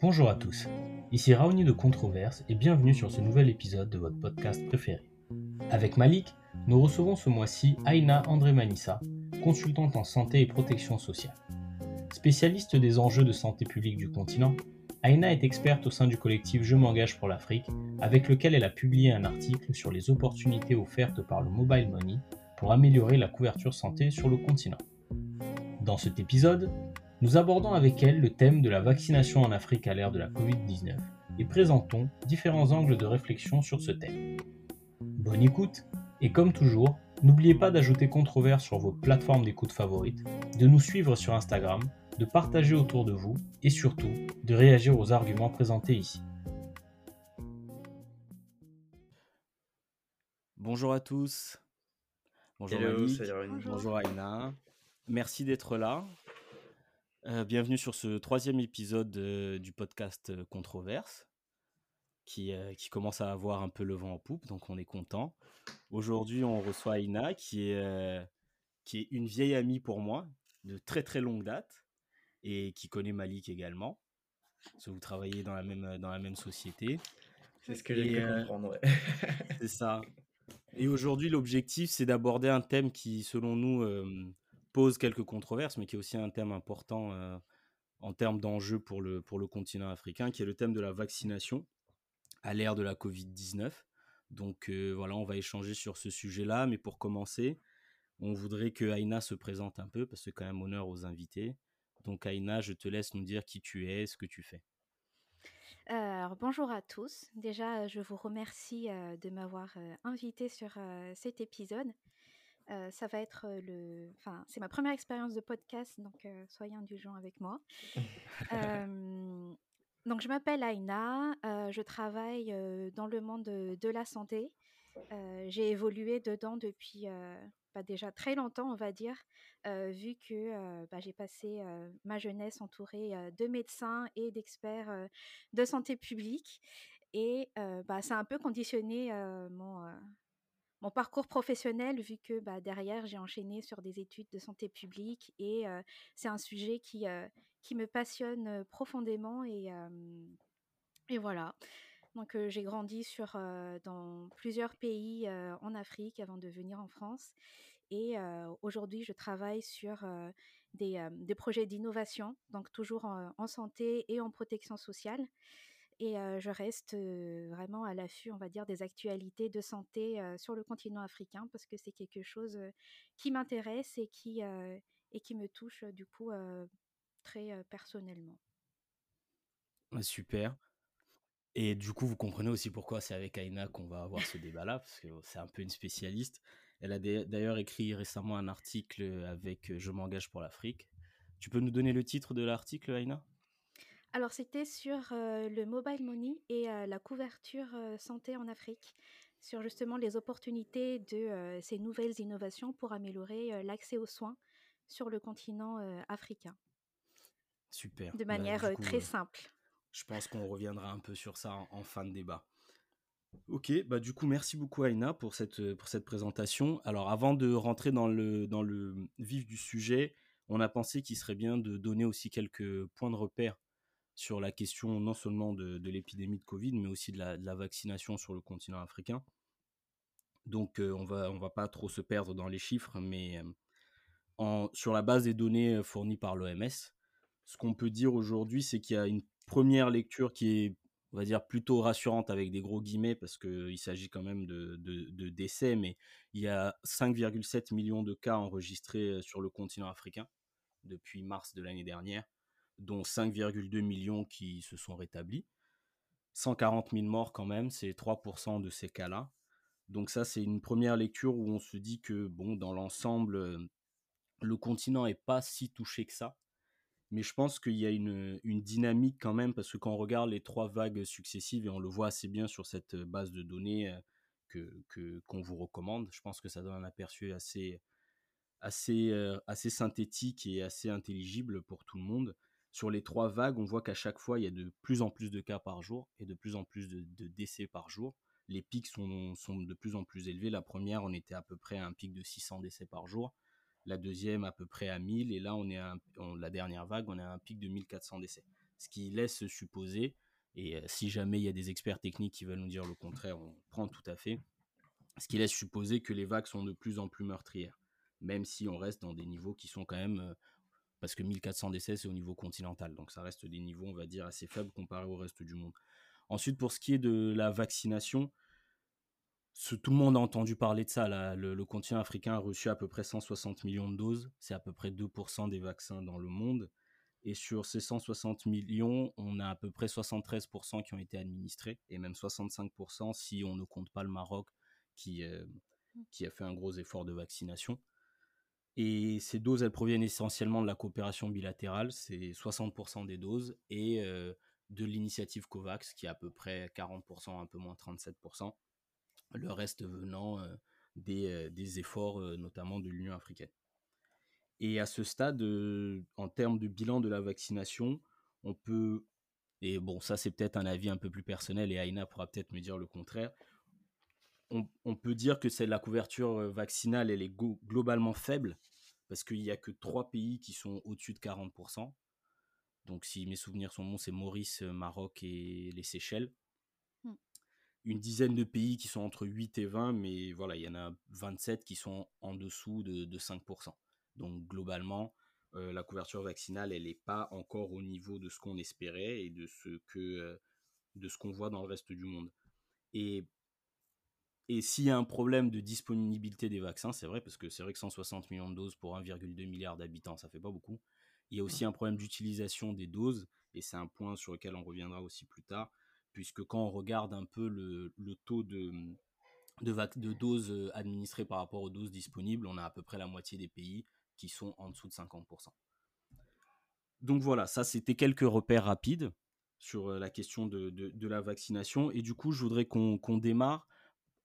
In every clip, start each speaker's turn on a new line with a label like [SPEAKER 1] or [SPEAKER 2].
[SPEAKER 1] Bonjour à tous, ici Raoni de Controverse et bienvenue sur ce nouvel épisode de votre podcast préféré. Avec Malik, nous recevons ce mois-ci Aina André Manissa, consultante en santé et protection sociale. Spécialiste des enjeux de santé publique du continent, Aina est experte au sein du collectif Je m'engage pour l'Afrique, avec lequel elle a publié un article sur les opportunités offertes par le mobile money pour améliorer la couverture santé sur le continent. Dans cet épisode, nous abordons avec elle le thème de la vaccination en Afrique à l'ère de la Covid-19 et présentons différents angles de réflexion sur ce thème. Bonne écoute et comme toujours, n'oubliez pas d'ajouter controverse sur vos plateformes d'écoute favorites, de nous suivre sur Instagram, de partager autour de vous et surtout de réagir aux arguments présentés ici.
[SPEAKER 2] Bonjour à tous. Bonjour
[SPEAKER 3] Hello, Rony.
[SPEAKER 2] Bonjour Aina. Merci d'être là. Euh, bienvenue sur ce troisième épisode euh, du podcast euh, Controverse qui, qui commence à avoir un peu le vent en poupe, donc on est content. Aujourd'hui, on reçoit Aina qui est, qui est une vieille amie pour moi de très très longue date et qui connaît Malik également. Parce que vous travaillez dans la même, dans la même société.
[SPEAKER 3] C'est ce que j'ai pu comprendre. ouais.
[SPEAKER 2] C'est ça. Et aujourd'hui, l'objectif, c'est d'aborder un thème qui, selon nous, pose quelques controverses, mais qui est aussi un thème important euh, en termes d'enjeux pour le, pour le continent africain, qui est le thème de la vaccination à l'ère de la Covid-19. Donc euh, voilà, on va échanger sur ce sujet-là, mais pour commencer, on voudrait que Aina se présente un peu, parce que c'est quand même honneur aux invités. Donc Aina, je te laisse nous dire qui tu es, ce que tu fais.
[SPEAKER 4] Euh, Alors, bonjour à tous. Déjà, euh, je vous remercie euh, de m'avoir euh, invité sur euh, cet épisode. Euh, ça va être euh, le, enfin, c'est ma première expérience de podcast, donc euh, soyez indulgents avec moi. Euh, donc, je m'appelle Aina. euh, je travaille dans le monde de, de la santé. J'ai évolué dedans depuis bah, déjà très longtemps, on va dire, euh, vu que euh, bah, j'ai passé euh, ma jeunesse entourée de médecins et d'experts de santé publique. Et bah, ça a un peu conditionné mon, mon parcours professionnel, vu que bah, derrière, j'ai enchaîné sur des études de santé publique. Et c'est un sujet qui, qui me passionne profondément. Et, et voilà. Donc, j'ai grandi sur, dans plusieurs pays en Afrique avant de venir en France. Et aujourd'hui, je travaille sur des, des projets d'innovation, donc toujours en, en santé et en protection sociale. Et euh, je reste euh, vraiment à l'affût, on va dire, des actualités de santé euh, sur le continent africain parce que c'est quelque chose qui m'intéresse et qui, et qui me touche du coup très personnellement.
[SPEAKER 2] Ouais, Super. Et du coup, vous comprenez aussi pourquoi c'est avec Aina qu'on va avoir ce débat-là, parce que c'est un peu une spécialiste. Elle a d'ailleurs écrit récemment un article avec Je m'engage pour l'Afrique. Tu peux nous donner le titre de l'article, Aina
[SPEAKER 4] Alors, c'était sur euh, le mobile money et euh, la couverture euh, santé en Afrique, sur justement les opportunités de ces nouvelles innovations pour améliorer l'accès aux soins sur le continent africain,
[SPEAKER 2] Super.
[SPEAKER 4] de
[SPEAKER 2] Bah,
[SPEAKER 4] manière
[SPEAKER 2] coup,
[SPEAKER 4] très simple.
[SPEAKER 2] je pense qu'on reviendra un peu sur ça en, en fin de débat. Ok, bah du coup, merci beaucoup Aina pour cette, pour cette présentation. Alors, avant de rentrer dans le, dans le vif du sujet, on a pensé qu'il serait bien de donner aussi quelques points de repère sur la question non seulement de, l'épidémie de Covid, mais aussi de la, vaccination sur le continent africain. Donc, euh, on va, on va pas trop se perdre dans les chiffres, mais euh, sur la base des données euh, fournies par l'OMS, ce qu'on peut dire aujourd'hui, c'est qu'il y a une première lecture qui est, on va dire, plutôt rassurante avec des gros guillemets, parce qu'il s'agit quand même de, décès, mais il y a 5,7 millions de cas enregistrés sur le continent africain depuis mars de l'année dernière, dont 5,2 millions qui se sont rétablis. 140 000 morts quand même, c'est 3% de ces cas-là. Donc ça, c'est une première lecture où on se dit que, bon, dans l'ensemble, euh, le continent n'est pas si touché que ça. Mais je pense qu'il y a une, dynamique quand même, parce que quand on regarde les trois vagues successives, et on le voit assez bien sur cette base de données euh, que- qu'on vous recommande, je pense que ça donne un aperçu assez, assez, euh, assez synthétique et assez intelligible pour tout le monde. Sur les trois vagues, on voit qu'à chaque fois, il y a de plus en plus de cas par jour et de plus en plus de, décès par jour. Les pics sont, de plus en plus élevés. La première, on était à peu près à un pic de 600 décès par jour. La deuxième, à peu près à 1000. Et là, on est à un- la dernière vague, on est à un pic de 1400 décès. Ce qui laisse supposer, et si jamais il y a des experts techniques qui veulent nous dire le contraire, on prend tout à fait, ce qui laisse supposer que les vagues sont de plus en plus meurtrières, même si on reste dans des niveaux qui sont quand même parce que 1400 décès, c'est au niveau continental. Donc ça reste des niveaux, on va dire, assez faibles comparé au reste du monde. Ensuite, pour ce qui est de la vaccination, tout le monde a entendu parler de ça. le, continent africain a reçu à peu près 160 millions de doses. C'est à peu près 2% des vaccins dans le monde. Et sur ces 160 millions, on a à peu près 73% qui ont été administrés, et même 65% si on ne compte pas le Maroc qui, euh, qui a fait un gros effort de vaccination. Et ces doses, elles proviennent essentiellement de la coopération bilatérale, c'est 60% des doses, et euh, de l'initiative COVAX, qui est à peu près 40%, un peu moins 37%, le reste venant euh, des, euh, des, efforts notamment de l'Union africaine. Et à ce stade, en termes de bilan de la vaccination, on peut, et bon, ça c'est peut-être un avis un peu plus personnel, et Aina pourra peut-être me dire le contraire, on, peut dire que c'est la couverture euh, vaccinale, elle est globalement faible, parce qu'il n'y a que trois pays qui sont au-dessus de 40%. Donc, si mes souvenirs sont bons, c'est Maurice, euh, Maroc et les Seychelles. Hmm. Une dizaine de pays qui sont entre 8 et 20, mais voilà, il y en a 27 qui sont en dessous de, 5%. Donc, globalement, euh, la couverture vaccinale, elle n'est pas encore au niveau de ce qu'on espérait et de ce que de ce qu'on voit dans le reste du monde. Et et s'il y a un problème de disponibilité des vaccins, c'est vrai, parce que c'est vrai que 160 millions de doses pour 1,2 milliard d'habitants, ça fait pas beaucoup. Il y a aussi un problème d'utilisation des doses, et c'est un point sur lequel on reviendra aussi plus tard, puisque quand on regarde un peu le, taux de, de, doses euh, administrées par rapport aux doses disponibles, on a à peu près la moitié des pays qui sont en dessous de 50%. Donc voilà, ça c'était quelques repères rapides sur euh, la question de, la vaccination. Et du coup, je voudrais qu'on démarre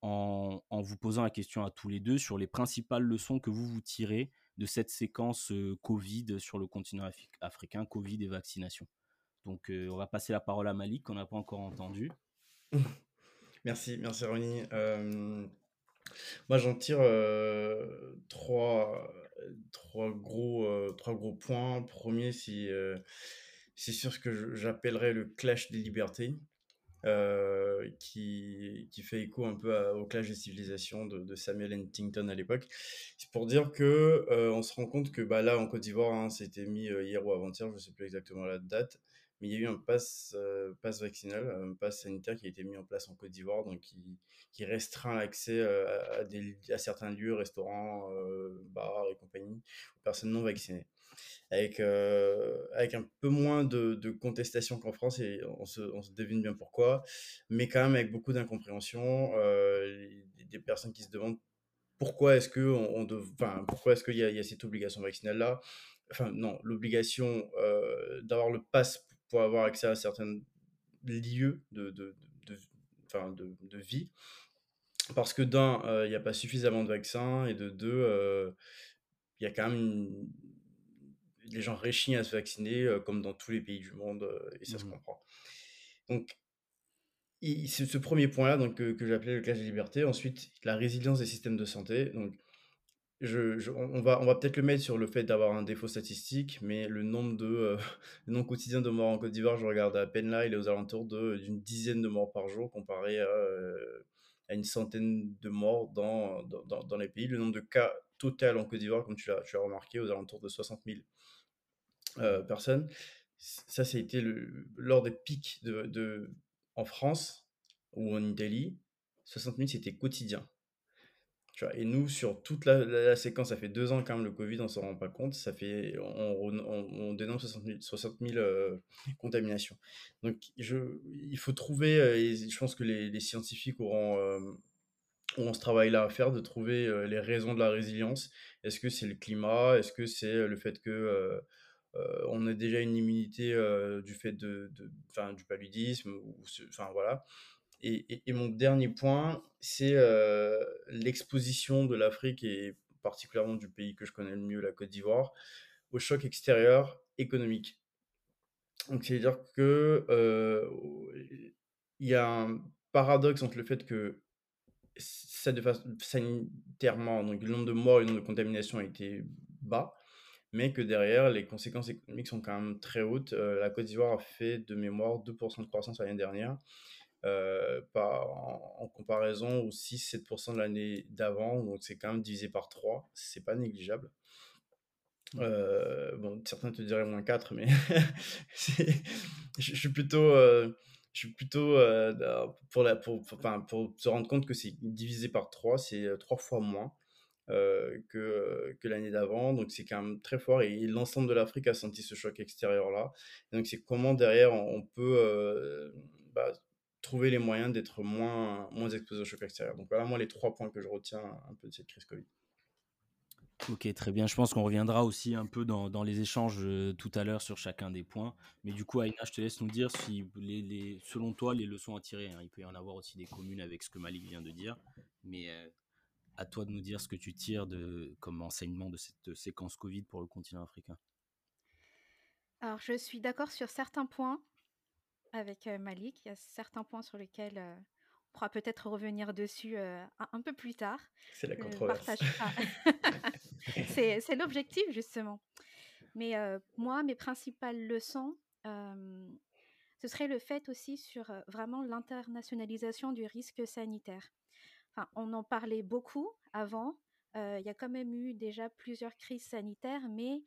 [SPEAKER 2] en, vous posant la question à tous les deux sur les principales leçons que vous vous tirez de cette séquence Covid sur le continent africain, Covid et vaccination. Donc, on va passer la parole à Malik, qu'on n'a pas encore entendu.
[SPEAKER 3] merci, merci Ronnie. moi, j'en tire trois, trois, gros, trois gros points. Premier, c'est sur ce que j'appellerais le clash des libertés. Euh, qui, fait écho un peu au clash des civilisations de, Samuel Huntington à l'époque. C'est pour dire que euh, on se rend compte que bah, là en Côte d'Ivoire, hein, c'était mis euh, hier ou avant-hier, je ne sais plus exactement la date, mais il y a eu un pass, vaccinal, un pass sanitaire qui a été mis en place en Côte d'Ivoire, donc qui, restreint l'accès à, à certains lieux, restaurants, bars et compagnie, aux personnes non vaccinées avec, euh, avec un peu moins de, de contestation qu'en France, et on se, on se, devine bien pourquoi, mais quand même avec beaucoup d'incompréhension, euh, des personnes qui se demandent pourquoi est-ce que enfin, est-ce qu'il y, a cette obligation vaccinale là enfin non l'obligation euh, d'avoir le pass pour avoir accès à certains lieux de, de, de, de vie. Parce que d'un il n'y a pas suffisamment de vaccins et de deux il y a quand même une, les gens réchignent à se vacciner, euh, comme dans tous les pays du monde, euh, et ça se mmh comprend. Donc, c'est ce premier point-là donc, que, que j'appelais le clash des libertés. Ensuite, la résilience des systèmes de santé. Donc, je, on va, on va peut-être le mettre sur le fait d'avoir un défaut statistique, mais le nombre, de, euh, le nombre quotidien de morts en Côte d'Ivoire, je regarde à peine là, il est aux alentours d'une dizaine de morts par jour comparé à, à une centaine de morts dans, dans, dans, les pays. Le nombre de cas total en Côte d'Ivoire, comme tu l'as remarqué, aux alentours de 60 000 euh, personnes. Ça, ça a été le, lors des pics de, en France ou en Italie. 60 000, c'était quotidien. Tu vois, et nous, sur toute la, séquence, ça fait deux ans quand même le Covid, on s'en rend pas compte, ça fait, on, on, dénonce 60 000, 60 000 contaminations. Donc, je, il faut trouver, euh, et je pense que les, scientifiques euh, auront ce travail-là à faire, de trouver les raisons de la résilience. Est-ce que c'est le climat? Est-ce que c'est le fait que euh, on a déjà une immunité euh, du fait de, du paludisme, enfin voilà. Et, mon dernier point, c'est euh, l'exposition de l'Afrique et particulièrement du pays que je connais le mieux, la Côte d'Ivoire, au choc extérieur économique. Donc, c'est-à-dire que il y a un paradoxe entre le fait que ça de façon sanitairement, donc le nombre de morts et le nombre de contaminations a été bas, mais que derrière, les conséquences économiques sont quand même très hautes. la Côte d'Ivoire a fait de mémoire 2% de croissance l'année dernière. pas en, comparaison aux 6-7% de l'année d'avant, donc c'est quand même divisé par 3, c'est pas négligeable. bon, certains te diraient moins 4, mais je suis plutôt, je suis plutôt pour, la, pour, enfin, pour se rendre compte que c'est divisé par 3, c'est 3 fois moins. Que, que l'année d'avant. Donc c'est quand même très fort et l'ensemble de l'Afrique a senti ce choc extérieur-là. Donc c'est comment derrière on, peut bah, trouver les moyens d'être moins, moins exposé au choc extérieur. Donc voilà moi les trois points que je retiens un peu de cette crise Covid.
[SPEAKER 2] Ok, très bien. Je pense qu'on reviendra aussi un peu dans, dans les échanges tout à l'heure sur chacun des points. Mais du coup, Aïna, je te laisse nous dire si, les, selon toi, les leçons à tirer. Hein. Il peut y en avoir aussi des communes avec ce que Malik vient de dire. Mais à toi de nous dire ce que tu tires de, comme enseignement de cette séquence Covid pour le continent africain?
[SPEAKER 4] Alors, je suis d'accord sur certains points avec Malik. Il y a certains points sur lesquels on pourra peut-être revenir dessus un, peu plus tard.
[SPEAKER 3] C'est la controverse.
[SPEAKER 4] c'est l'objectif, justement. Mais moi, mes principales leçons, ce serait le fait aussi sur vraiment l'internationalisation du risque sanitaire. Enfin, on en parlait beaucoup avant. Il y a quand même eu déjà plusieurs crises sanitaires, mais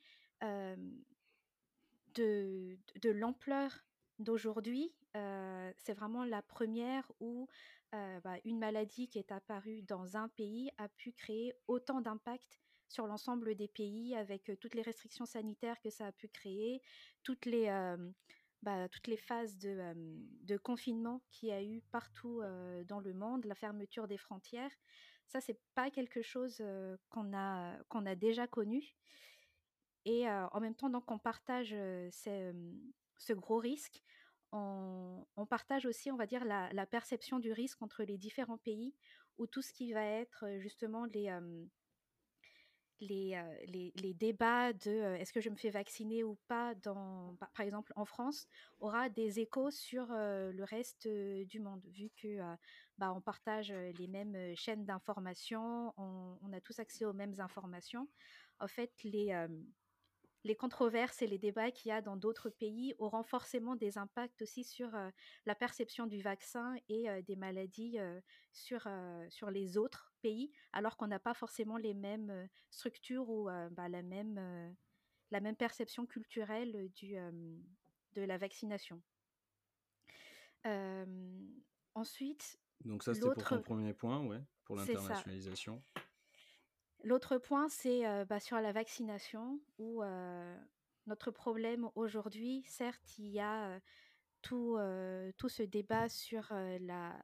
[SPEAKER 4] de, de l'ampleur d'aujourd'hui, c'est vraiment la première où bah, une maladie qui est apparue dans un pays a pu créer autant d'impact sur l'ensemble des pays avec toutes les restrictions sanitaires que ça a pu créer, toutes les, bah, toutes les phases de, confinement qu'il y a eu partout dans le monde, la fermeture des frontières. Ça, c'est pas quelque chose qu'on a, qu'on a déjà connu. Et en même temps, donc, on partage ce gros risque on, partage aussi, on va dire, la, perception du risque entre les différents pays, où tout ce qui va être justement les, les, débats de est-ce que je me fais vacciner ou pas, dans, par exemple en France, aura des échos sur le reste du monde, vu que bah, on partage les mêmes chaînes d'information, on, on, a tous accès aux mêmes informations. En fait, les les controverses et les débats qu'il y a dans d'autres pays auront forcément des impacts aussi sur la perception du vaccin et des maladies sur, sur les autres pays, alors qu'on n'a pas forcément les mêmes structures ou bah, la, même, la même perception culturelle du, de la vaccination. ensuite,
[SPEAKER 2] donc ça c'était pour ton premier point, ouais, pour l'internationalisation.
[SPEAKER 4] L'autre point, c'est bah, sur la vaccination, où notre problème aujourd'hui, certes, il y a tout, tout ce débat sur la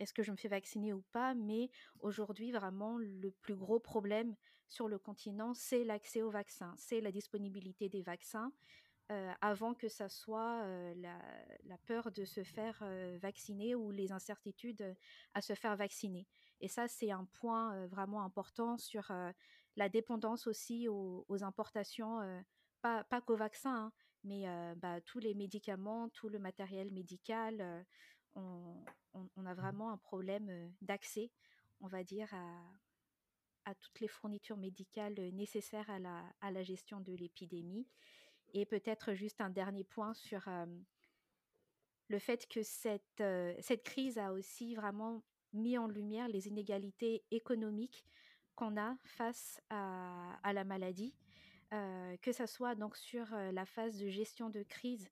[SPEAKER 4] est-ce que je me fais vacciner ou pas, mais aujourd'hui, vraiment, le plus gros problème sur le continent, c'est l'accès aux vaccins, c'est la disponibilité des vaccins. avant que ça soit la, la, peur de se faire vacciner ou les incertitudes à se faire vacciner. Et ça, c'est un point vraiment important sur la dépendance aussi aux, importations, pas, pas qu'aux vaccins, hein, mais bah, tous les médicaments, tout le matériel médical. On, a mmh. vraiment un problème d'accès, on va dire, à, à, toutes les fournitures médicales nécessaires à la, à la gestion de l'épidémie. Et peut-être juste un dernier point sur le fait que cette, cette crise a aussi vraiment mis en lumière les inégalités économiques qu'on a face à, la maladie, euh, que ce soit donc sur la phase de gestion de crise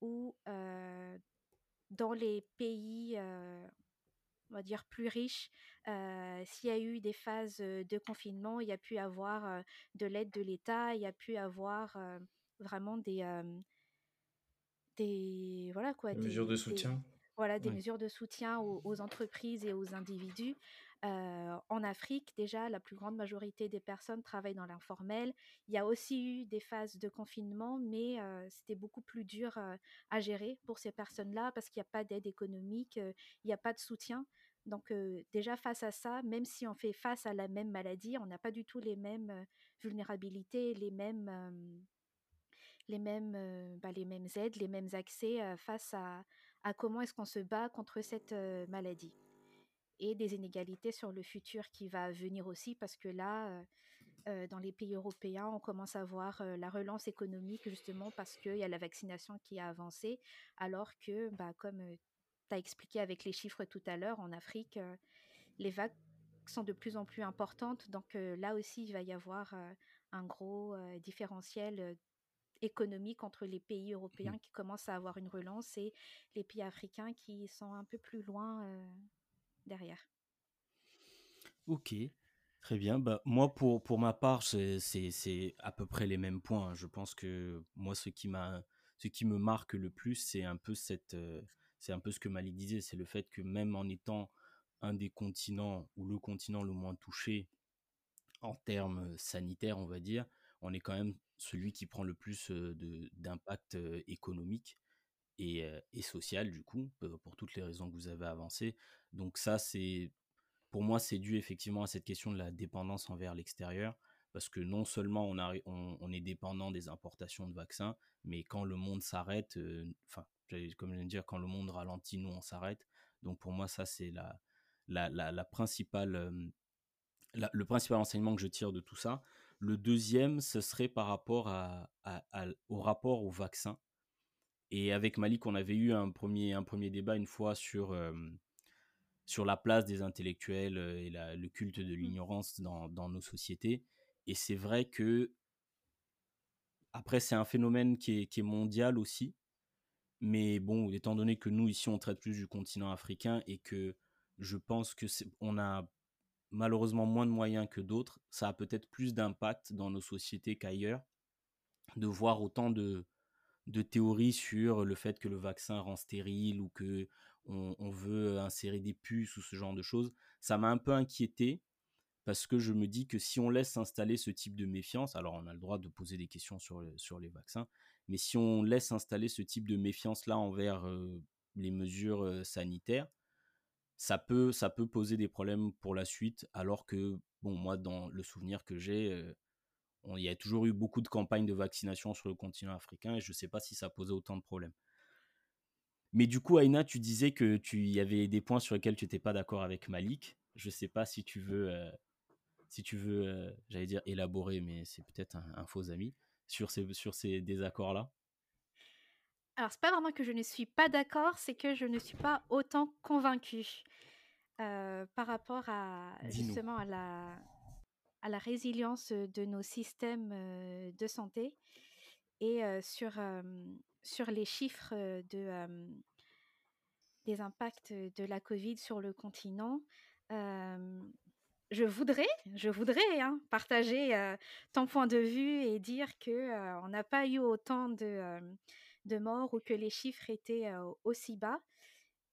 [SPEAKER 4] ou dans les pays, on va dire, plus riches, s'il y a eu des phases de confinement, il y a pu avoir de l'aide de l'État, il y a pu avoir vraiment des... des voilà quoi,
[SPEAKER 3] des mesures de soutien?
[SPEAKER 4] voilà, des mesures de soutien aux, entreprises et aux individus. En Afrique, déjà, la plus grande majorité des personnes travaillent dans l'informel. Il y a aussi eu des phases de confinement, mais c'était beaucoup plus dur à gérer pour ces personnes-là parce qu'il n'y a pas d'aide économique, il n'y a pas de soutien. Donc déjà face à ça, même si on fait face à la même maladie, on n'a pas du tout les mêmes vulnérabilités, les mêmes, les mêmes, bah, les mêmes aides, les mêmes accès face à, à comment est-ce qu'on se bat contre cette maladie. Et des inégalités sur le futur qui va venir aussi, parce que là, dans les pays européens, on commence à voir la relance économique justement parce qu'il y a la vaccination qui a avancé, alors que, bah, comme tu as expliqué avec les chiffres tout à l'heure, en Afrique, les vagues sont de plus en plus importantes. Donc là aussi, il va y avoir un gros différentiel économique entre les pays
[SPEAKER 2] Mmh.
[SPEAKER 4] européens qui commencent à avoir une relance et les pays africains qui sont un peu plus loin derrière.
[SPEAKER 2] Ok, très bien. Bah, moi, pour, pour ma part, c'est à peu près les mêmes points. Je pense que moi, ce qui ce qui me marque le plus, c'est un peu euh, un peu ce que Malik disait, c'est le fait que même en étant un des continents ou le continent le moins touché en termes sanitaires, on va dire, on est quand même celui qui prend le plus euh, d'impact euh, économique et, euh, et social, du coup, pour toutes les raisons que vous avez avancées. Donc ça, c'est pour moi, c'est dû effectivement à cette question de la dépendance envers l'extérieur, parce que non seulement on, est dépendant des importations de vaccins, mais quand le monde s'arrête, enfin, comme je viens de dire, quand le monde ralentit, nous, on s'arrête. Donc pour moi, ça, c'est la, la, la, principale, le principal enseignement que je tire de tout ça. Le deuxième, ce serait par rapport au rapport au vaccin. Et avec Malik, on avait eu un premier, un premier débat une fois sur, euh, sur la place des intellectuels et la- le culte de l'ignorance dans, dans nos sociétés. Et c'est vrai que, après, c'est un phénomène qui est, qui est mondial aussi. Mais bon, étant donné que nous, ici, on traite plus du continent africain et que je pense que on a malheureusement moins de moyens que d'autres, ça a peut-être plus d'impact dans nos sociétés qu'ailleurs de voir autant de, de théories sur le fait que le vaccin rend stérile ou que on, veut insérer des puces ou ce genre de choses. Ça m'a un peu inquiété parce que je me dis que si on laisse s'installer ce type de méfiance, alors on a le droit de poser des questions sur, sur les vaccins, mais si on laisse installer ce type de méfiance-là envers euh, les mesures euh, sanitaires, ça peut, ça peut poser des problèmes pour la suite, alors que, bon, moi, dans le souvenir que j'ai, euh, il y a toujours eu beaucoup de campagnes de vaccination sur le continent africain et je ne sais pas si ça posait autant de problèmes. Mais du coup, Aïna, tu disais que tu y avait des points sur lesquels tu n'étais pas d'accord avec Malik. Je ne sais pas si tu veux, euh, si tu veux, euh, j'allais dire élaborer, mais c'est peut-être un, un faux ami sur ces, sur ces désaccords-là.
[SPEAKER 4] Alors, c'est pas vraiment que je ne suis pas d'accord, c'est que je ne suis pas autant convaincue euh, par rapport à justement à la, à la résilience de nos systèmes de santé et sur, sur les chiffres de, des impacts de la Covid sur le continent. Je voudrais, je voudrais hein, partager ton point de vue et dire que on n'a pas eu autant de, de morts ou que les chiffres étaient aussi bas.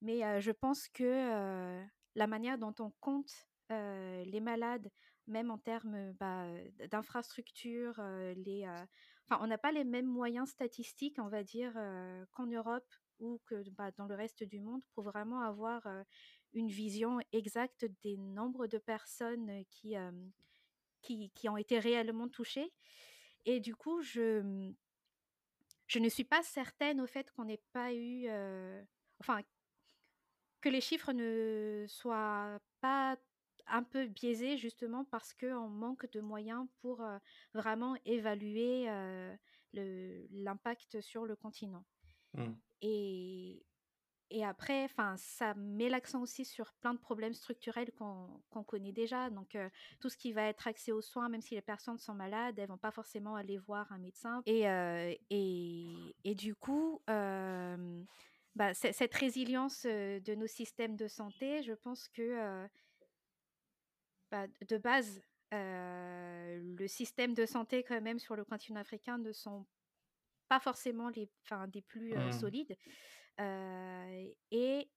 [SPEAKER 4] Mais je pense que la manière dont on compte les malades, même en termes bah, d'infrastructures, on n'a pas les mêmes moyens statistiques, on va dire, qu'en Europe ou que bah, dans le reste du monde pour vraiment avoir une vision exacte des nombres de personnes qui, qui, ont été réellement touchées. Et du coup, je, je ne suis pas certaine au fait qu'on n'ait pas eu, enfin, que les chiffres ne soient pas un peu biaisés justement parce qu'on manque de moyens pour euh, vraiment évaluer euh, l'impact sur le continent.
[SPEAKER 3] Mmh.
[SPEAKER 4] Et, et après, ça met l'accent aussi sur plein de problèmes structurels qu'on qu'on connaît déjà. Donc, euh, tout ce qui va être accès aux soins, même si les personnes sont malades, elles vont pas forcément aller voir un médecin. Et, euh, et, et du coup, euh, bah, cette résilience de nos systèmes de santé, je pense que bah, de base, euh, le système de santé quand même sur le continent africain ne sont pas forcément les, enfin, des plus euh,
[SPEAKER 3] Mmh.
[SPEAKER 4] solides. Euh, et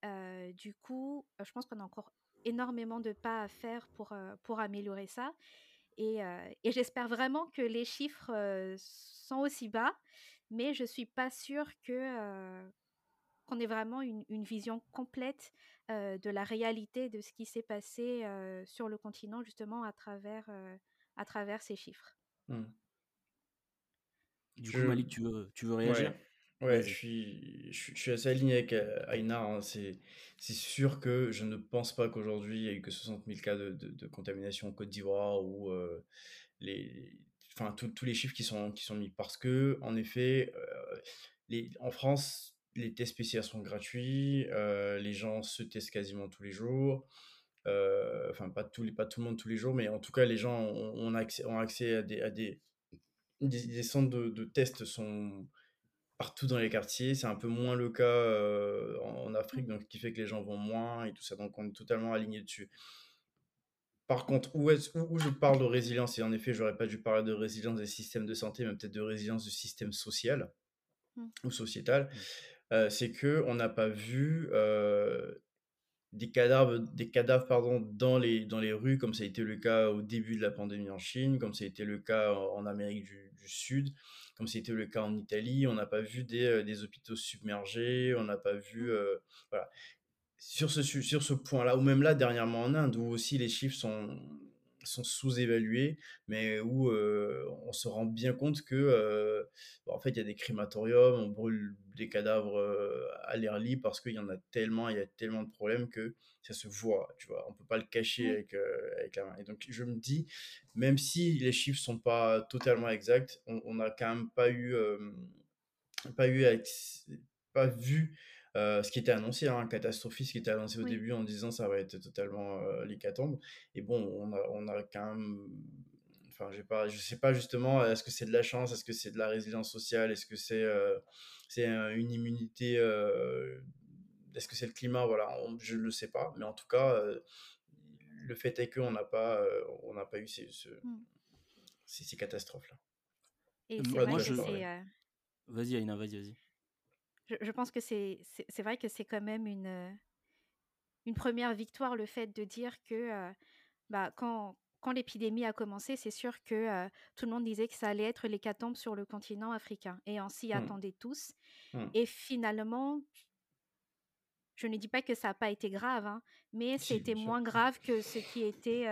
[SPEAKER 4] du coup, je pense qu'on a encore énormément de pas à faire pour, pour améliorer ça. Et, et j'espère vraiment que les chiffres sont aussi bas, mais je suis pas sûre que qu'on ait vraiment une, une vision complète euh, de la réalité de ce qui s'est passé euh, sur le continent justement à travers, euh, à travers ces chiffres.
[SPEAKER 3] Mmh.
[SPEAKER 2] Du
[SPEAKER 3] Je-
[SPEAKER 2] coup, Malik, tu veux, tu veux réagir?
[SPEAKER 3] Ouais, ouais je suis, je, suis- je suis assez aligné avec Aïna. hein. C'est, c'est sûr que je ne pense pas qu'aujourd'hui il y ait eu que 60 000 cas de, de- de contamination en Côte d'Ivoire ou, euh, les, enfin, tous les chiffres qui sont, qui sont mis. Parce que, en effet, les, en France, les tests PCR sont gratuits, les gens se testent quasiment tous les jours. enfin, pas, tous les, pas tout le monde tous les jours, mais en tout cas, les gens ont, accès, ont accès à des, à des, des, centres de, de, tests sont partout dans les quartiers. C'est un peu moins le cas en, Afrique, donc ce qui fait que les gens vont moins et tout ça. Donc on est totalement aligné dessus. Par contre, où, est où, je parle de résilience, et en effet, j'aurais pas dû parler de résilience des systèmes de santé, mais peut-être de résilience du système social mmh. ou sociétal, mmh. C'est que on n'a pas vu des cadavres, des cadavres pardon, dans, les, dans les rues, comme ça a été le cas au début de la pandémie en Chine, comme ça a été le cas en Amérique du, du Sud, comme c'était le cas en Italie. On n'a pas vu des, des, hôpitaux submergés, on n'a pas vu. Mmh. Euh, voilà. Sur ce, sur ce point-là, ou même là, dernièrement en Inde, où aussi les chiffres sont, sont sous-évalués, mais où euh, on se rend bien compte que, en fait, il y a des crématoriums, on brûle des cadavres à l'air libre parce qu'il y en a tellement, il y a tellement de problèmes que ça se voit, tu vois? On peut pas le cacher avec, avec la main. Et donc, je me dis, même si les chiffres sont pas totalement exacts, on n'a quand même pas eu, pas eu, pas vu ce qui était annoncé, hein, catastrophiste, ce qui était annoncé au début en disant ça va être totalement l'hécatombe. Et bon, on a, on a quand même enfin pas je sais pas justement est-ce que c'est de la chance est-ce que c'est de la résilience sociale est-ce que c'est c'est une immunité est-ce que c'est le climat voilà je le sais pas. Mais en tout cas le fait est qu'on n'a pas on n'a pas eu ces, mmh. ces, ces, catastrophes là
[SPEAKER 4] et moi, je...
[SPEAKER 2] vas-y Aïna vas-y vas-y
[SPEAKER 4] je, pense que c'est vrai que c'est quand même une, une première victoire le fait de dire que bah, quand, quand l'épidémie a commencé, c'est sûr que tout le monde disait que ça allait être l'hécatombe sur le continent africain et on s'y mmh. attendait tous. Mmh. Et finalement, je ne dis pas que ça n'a pas été grave, hein, mais c'était moins grave que ce qui était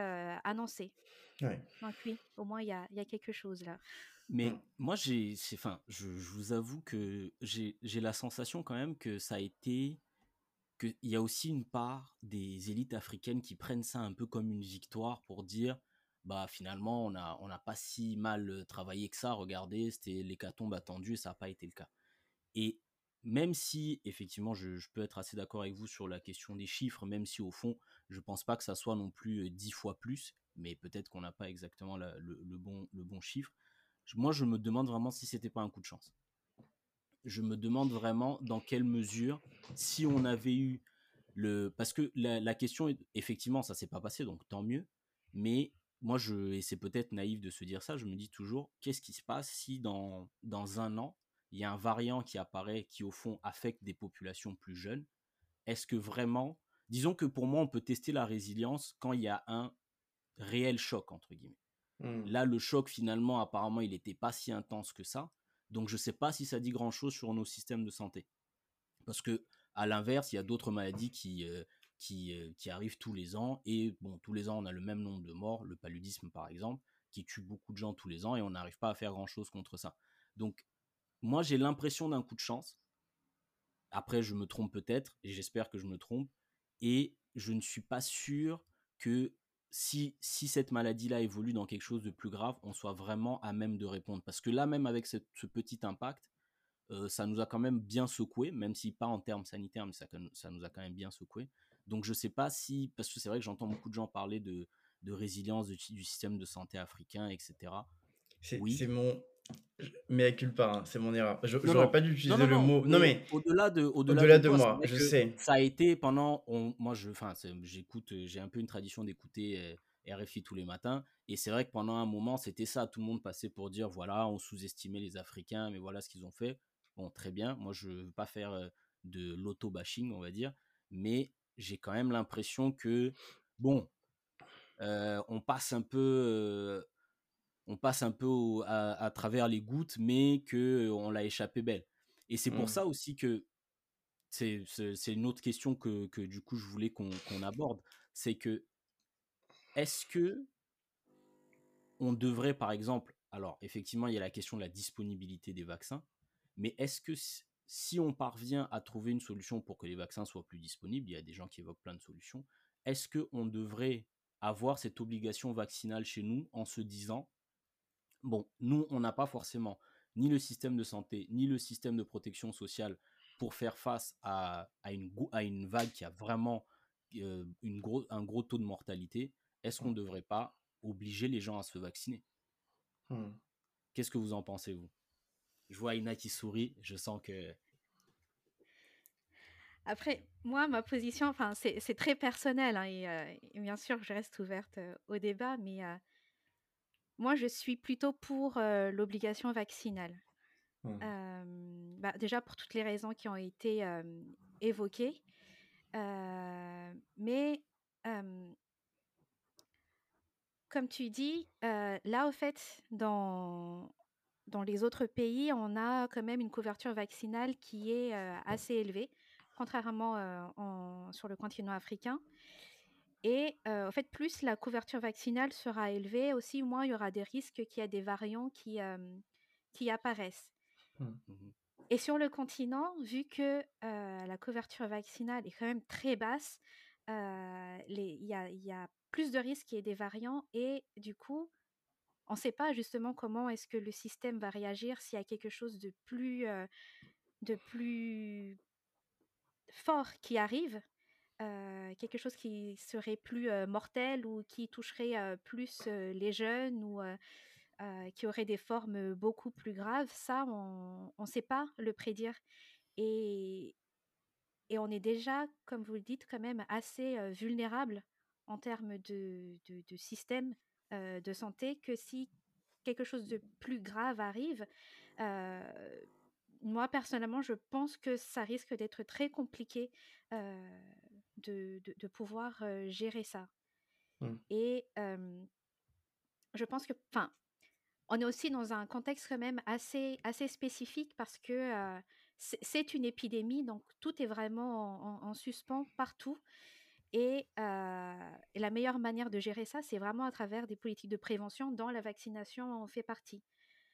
[SPEAKER 4] annoncé. Donc oui, au moins il y a, quelque chose là.
[SPEAKER 2] Mais mmh. moi, j'ai, enfin, je, vous avoue que j'ai, la sensation quand même que ça a été, qu'il y a aussi une part des élites africaines qui prennent ça un peu comme une victoire pour dire, bah finalement, on n'a on a pas si mal travaillé que ça. Regardez, c'était l'hécatombe attendue et ça n'a pas été le cas. Et même si, effectivement, je, peux être assez d'accord avec vous sur la question des chiffres, même si au fond, je pense pas que ça soit non plus dix fois plus, mais peut-être qu'on n'a pas exactement le, bon, le bon chiffre moi, je me demande vraiment si c'était pas un coup de chance. Je me demande vraiment dans quelle mesure, si on avait eu le, parce que la, question, effectivement, ça s'est pas passé, donc tant mieux. Mais moi, je, et c'est peut-être naïf de se dire ça, je me dis toujours, qu'est-ce qui se passe si dans, dans un an, il y a un variant qui apparaît qui, au fond, affecte des populations plus jeunes? Est-ce que vraiment, disons que pour moi, on peut tester la résilience quand il y a un réel choc, entre guillemets. Mmh. Là, le choc, finalement, apparemment, il n'était pas si intense que ça. Donc, je ne sais pas si ça dit grand-chose sur nos systèmes de santé. Parce que, à l'inverse, il y a d'autres maladies qui, euh, euh, qui, arrivent tous les ans. Et bon, tous les ans, on a le même nombre de morts, le paludisme par exemple, qui tue beaucoup de gens tous les ans et on n'arrive pas à faire grand-chose contre ça. Donc, moi, j'ai l'impression d'un coup de chance. Après, je me trompe peut-être, et j'espère que je me trompe. Et je ne suis pas sûr que si, si cette maladie-là évolue dans quelque chose de plus grave, on soit vraiment à même de répondre. Parce que là, même avec ce, petit impact, euh, ça nous a quand même bien secoué, même si pas en termes sanitaires, mais ça, ça nous a quand même bien secoué. Donc je sais pas si, parce que c'est vrai que j'entends beaucoup de gens parler de, de résilience du, du, système de santé africain, etc.
[SPEAKER 3] C'est oui. mon, mais culpa, hein, c'est mon erreur. J'aurais pas dû utiliser le mot. Non, mais
[SPEAKER 2] au-delà de,
[SPEAKER 3] au-delà, de, moi, je sais.
[SPEAKER 2] Ça a été pendant. moi, je, enfin, j'écoute, j'ai un peu une tradition d'écouter euh, RFI tous les matins, et c'est vrai que pendant un moment, c'était ça. Tout le monde passait pour dire, voilà, on sous-estimait les Africains, mais voilà ce qu'ils ont fait. Bon, très bien. Moi, je veux pas faire euh, de l'auto-bashing, on va dire, mais j'ai quand même l'impression que, bon, euh, on passe un peu on passe un peu à, travers les gouttes, mais que on l'a échappé belle. Et c'est pour mmh. ça aussi que c'est une autre question que, du coup je voulais qu'on aborde, c'est que est-ce que on devrait par exemple, alors effectivement il y a la question de la disponibilité des vaccins, mais est-ce que si on parvient à trouver une solution pour que les vaccins soient plus disponibles, il y a des gens qui évoquent plein de solutions, est-ce qu'on devrait avoir cette obligation vaccinale chez nous en se disant bon, nous, on n'a pas forcément ni le système de santé, ni le système de protection sociale pour faire face à, une, à une vague qui a vraiment euh, une gros, un gros taux de mortalité, est-ce qu'on ne devrait pas obliger les gens à se vacciner? Mmh. Qu'est-ce que vous en pensez, vous? Je vois Ina qui sourit, je sens que...
[SPEAKER 4] Après, moi, ma position, enfin, c'est très personnel, hein, euh, et, bien sûr, je reste ouverte euh, au débat, mais moi, je suis plutôt pour l'obligation vaccinale. Mmh. Bah, déjà pour toutes les raisons qui ont été évoquées. mais comme tu dis, là, au fait, dans, dans les autres pays, on a quand même une couverture vaccinale qui est assez élevée, contrairement en, sur le continent africain. Et en fait, plus la couverture vaccinale sera élevée, aussi moins il y aura des risques qu'il y ait des variants qui, qui apparaissent. Mmh. Mmh et sur le continent, vu que la couverture vaccinale est quand même très basse, il y, y, a plus de risques qu'il y ait des variants et du coup, on ne sait pas justement comment est-ce que le système va réagir s'il y a quelque chose de plus, de plus fort qui arrive quelque chose qui serait plus mortel ou qui toucherait plus les jeunes ou qui aurait des formes beaucoup plus graves, ça, on ne sait pas le prédire. Et, et on est déjà, comme vous le dites, quand même assez vulnérable en termes de, de système de santé que si quelque chose de plus grave arrive, moi personnellement, je pense que ça risque d'être très compliqué de, de, pouvoir gérer ça. Mmh. Et je pense que, enfin, on est aussi dans un contexte quand même assez, assez spécifique parce que c'est une épidémie, donc tout est vraiment en, suspens partout. Et, et, la meilleure manière de gérer ça, c'est vraiment à travers des politiques de prévention dont la vaccination en fait partie.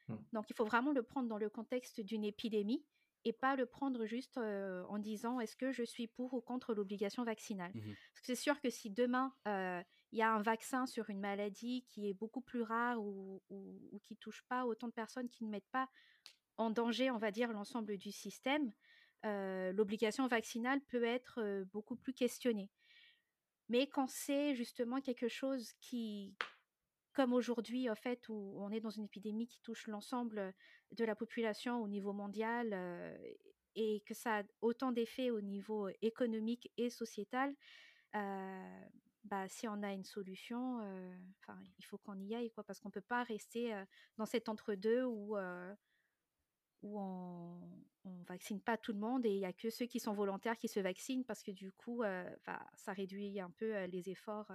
[SPEAKER 4] Mmh. Donc il faut vraiment le prendre dans le contexte d'une épidémie et pas le prendre juste en disant est-ce que je suis pour ou contre l'obligation vaccinale? Mmh Parce que c'est sûr que si demain il y a un vaccin sur une maladie qui est beaucoup plus rare ou, ou, qui touche pas autant de personnes qui ne mettent pas en danger, on va dire, l'ensemble du système, l'obligation vaccinale peut être beaucoup plus questionnée. Mais quand c'est justement quelque chose qui, comme aujourd'hui, en fait, où on est dans une épidémie qui touche l'ensemble de la population au niveau mondial et que ça a autant d'effets au niveau économique et sociétal, bah, si on a une solution, enfin, il faut qu'on y aille, quoi, parce qu'on ne peut pas rester dans cet entre-deux où, où on ne vaccine pas tout le monde et il n'y a que ceux qui sont volontaires qui se vaccinent parce que du coup, ça réduit un peu les efforts